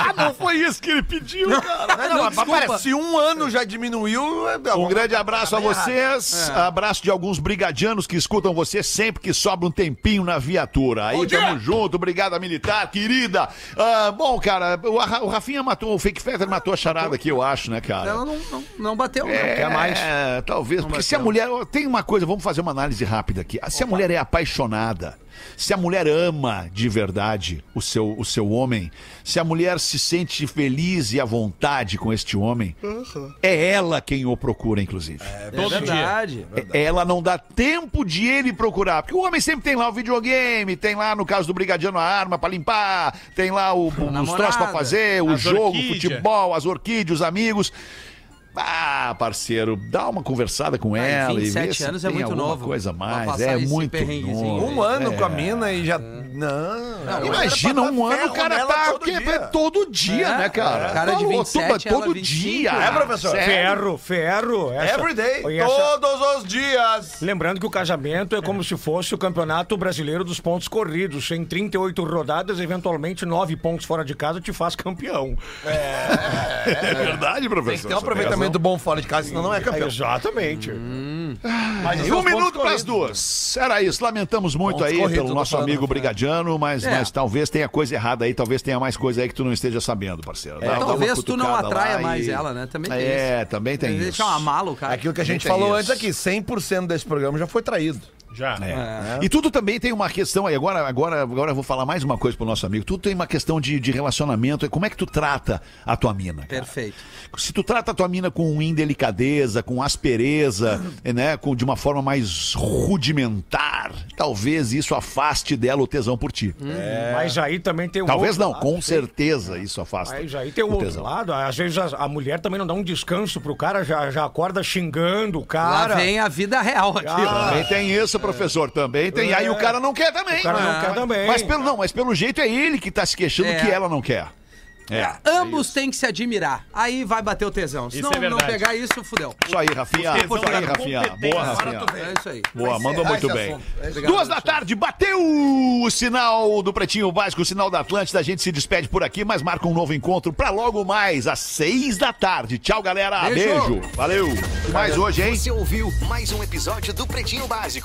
Ah, não foi isso que ele pediu, cara. Não, não, mas desculpa. para, se um ano já diminuiu, é Um grande abraço a vocês. Abraço de alguns brigadianos que escutam você sempre que sobra um tempinho na viatura. Aí, tamo junto. Obrigado, militar, querida. Ah, bom, cara, o, o Rafinha matou, o Fake Fetter matou a charada aqui, eu acho, né, cara? Ela não, não, não bateu, não. É, mais. talvez. Porque se a mulher. Tem uma coisa, vamos fazer uma análise rápida aqui. Se a mulher é apaixonada, se a mulher ama de verdade o seu, o seu homem, se a mulher se sente feliz e à vontade com este homem, é ela quem o procura, inclusive. É Todo dia. verdade. Ela não dá tempo de ele procurar. Porque o homem sempre tem lá o videogame, tem lá, no caso do Brigadiano, a arma pra limpar, tem lá o, os troços pra fazer, o jogo, orquídeas. futebol, as orquídeas, os amigos. Ah, parceiro, dá uma conversada com Ah, e ela e 27 vê se anos é tem muito novo coisa mais. É muito novo. Um ano É. com a mina e já. Não. Imagina um ano o cara tá todo dia, todo dia É, né, cara? cara de Tá louco, 27, todo ela 25, dia. né? É, professor? Ferro, ferro. Essa- Every day, E essa- todos os dias. Lembrando que o casamento é como se fosse o campeonato brasileiro dos pontos corridos. Em 38 rodadas, eventualmente 9 pontos fora de casa te faz campeão. É verdade, professor. Tem que ter um aproveitamento bom fora de casa, senão não é campeão. Exatamente. Mas um minuto para as duas. Era isso. Lamentamos muito Pontos aí pelo nosso falando, amigo? Brigadiano, mas, É. mas talvez tenha coisa errada aí, talvez tenha mais coisa aí que tu não esteja sabendo, parceiro. Dá uma Talvez tu não atraia mais e- ela, né? Também tem É, isso. também tem isso. Deixa uma mala o cara. Aquilo que a gente falou isso. antes aqui, 100% desse programa já foi traído. Já. É. E tudo também tem uma questão aí. Agora, agora, agora eu vou falar mais uma coisa pro nosso amigo. Tudo tem uma questão de, de relacionamento. Como é que tu trata a tua mina? cara? Perfeito. Se tu trata a tua mina com indelicadeza, com aspereza, né, com, de uma forma mais rudimentar, talvez isso afaste dela o tesão por ti. Mas aí também tem o Talvez outro não, lado. com certeza isso afasta. Mas aí tem o, o outro tesão. lado. Às vezes a, a mulher também não dá um descanso pro cara, já, já acorda xingando o Lá cara. vem a vida real aqui. ó. Também tem isso, professor, também tem. Aí o cara não quer também. O cara não Ah. quer também. Mas pelo, não, mas pelo jeito é ele que tá se queixando É. que ela não quer. É. Ambos têm que se admirar. Aí vai bater o tesão. Se não, é não pegar isso, fudeu. Isso aí, Rafinha. Isso aí, Rafinha. Boa, Rafinha. É isso aí. Boa, mandou muito bem. É. Obrigado, Duas da tarde, bateu o sinal do Pretinho Básico, o sinal da Atlântida. A gente se despede por aqui, mas marca um novo encontro pra logo mais, às seis da tarde. Tchau, galera. Beijo. Beijo. Valeu. Mais hoje, hein? Você ouviu mais um episódio do Pretinho Básico.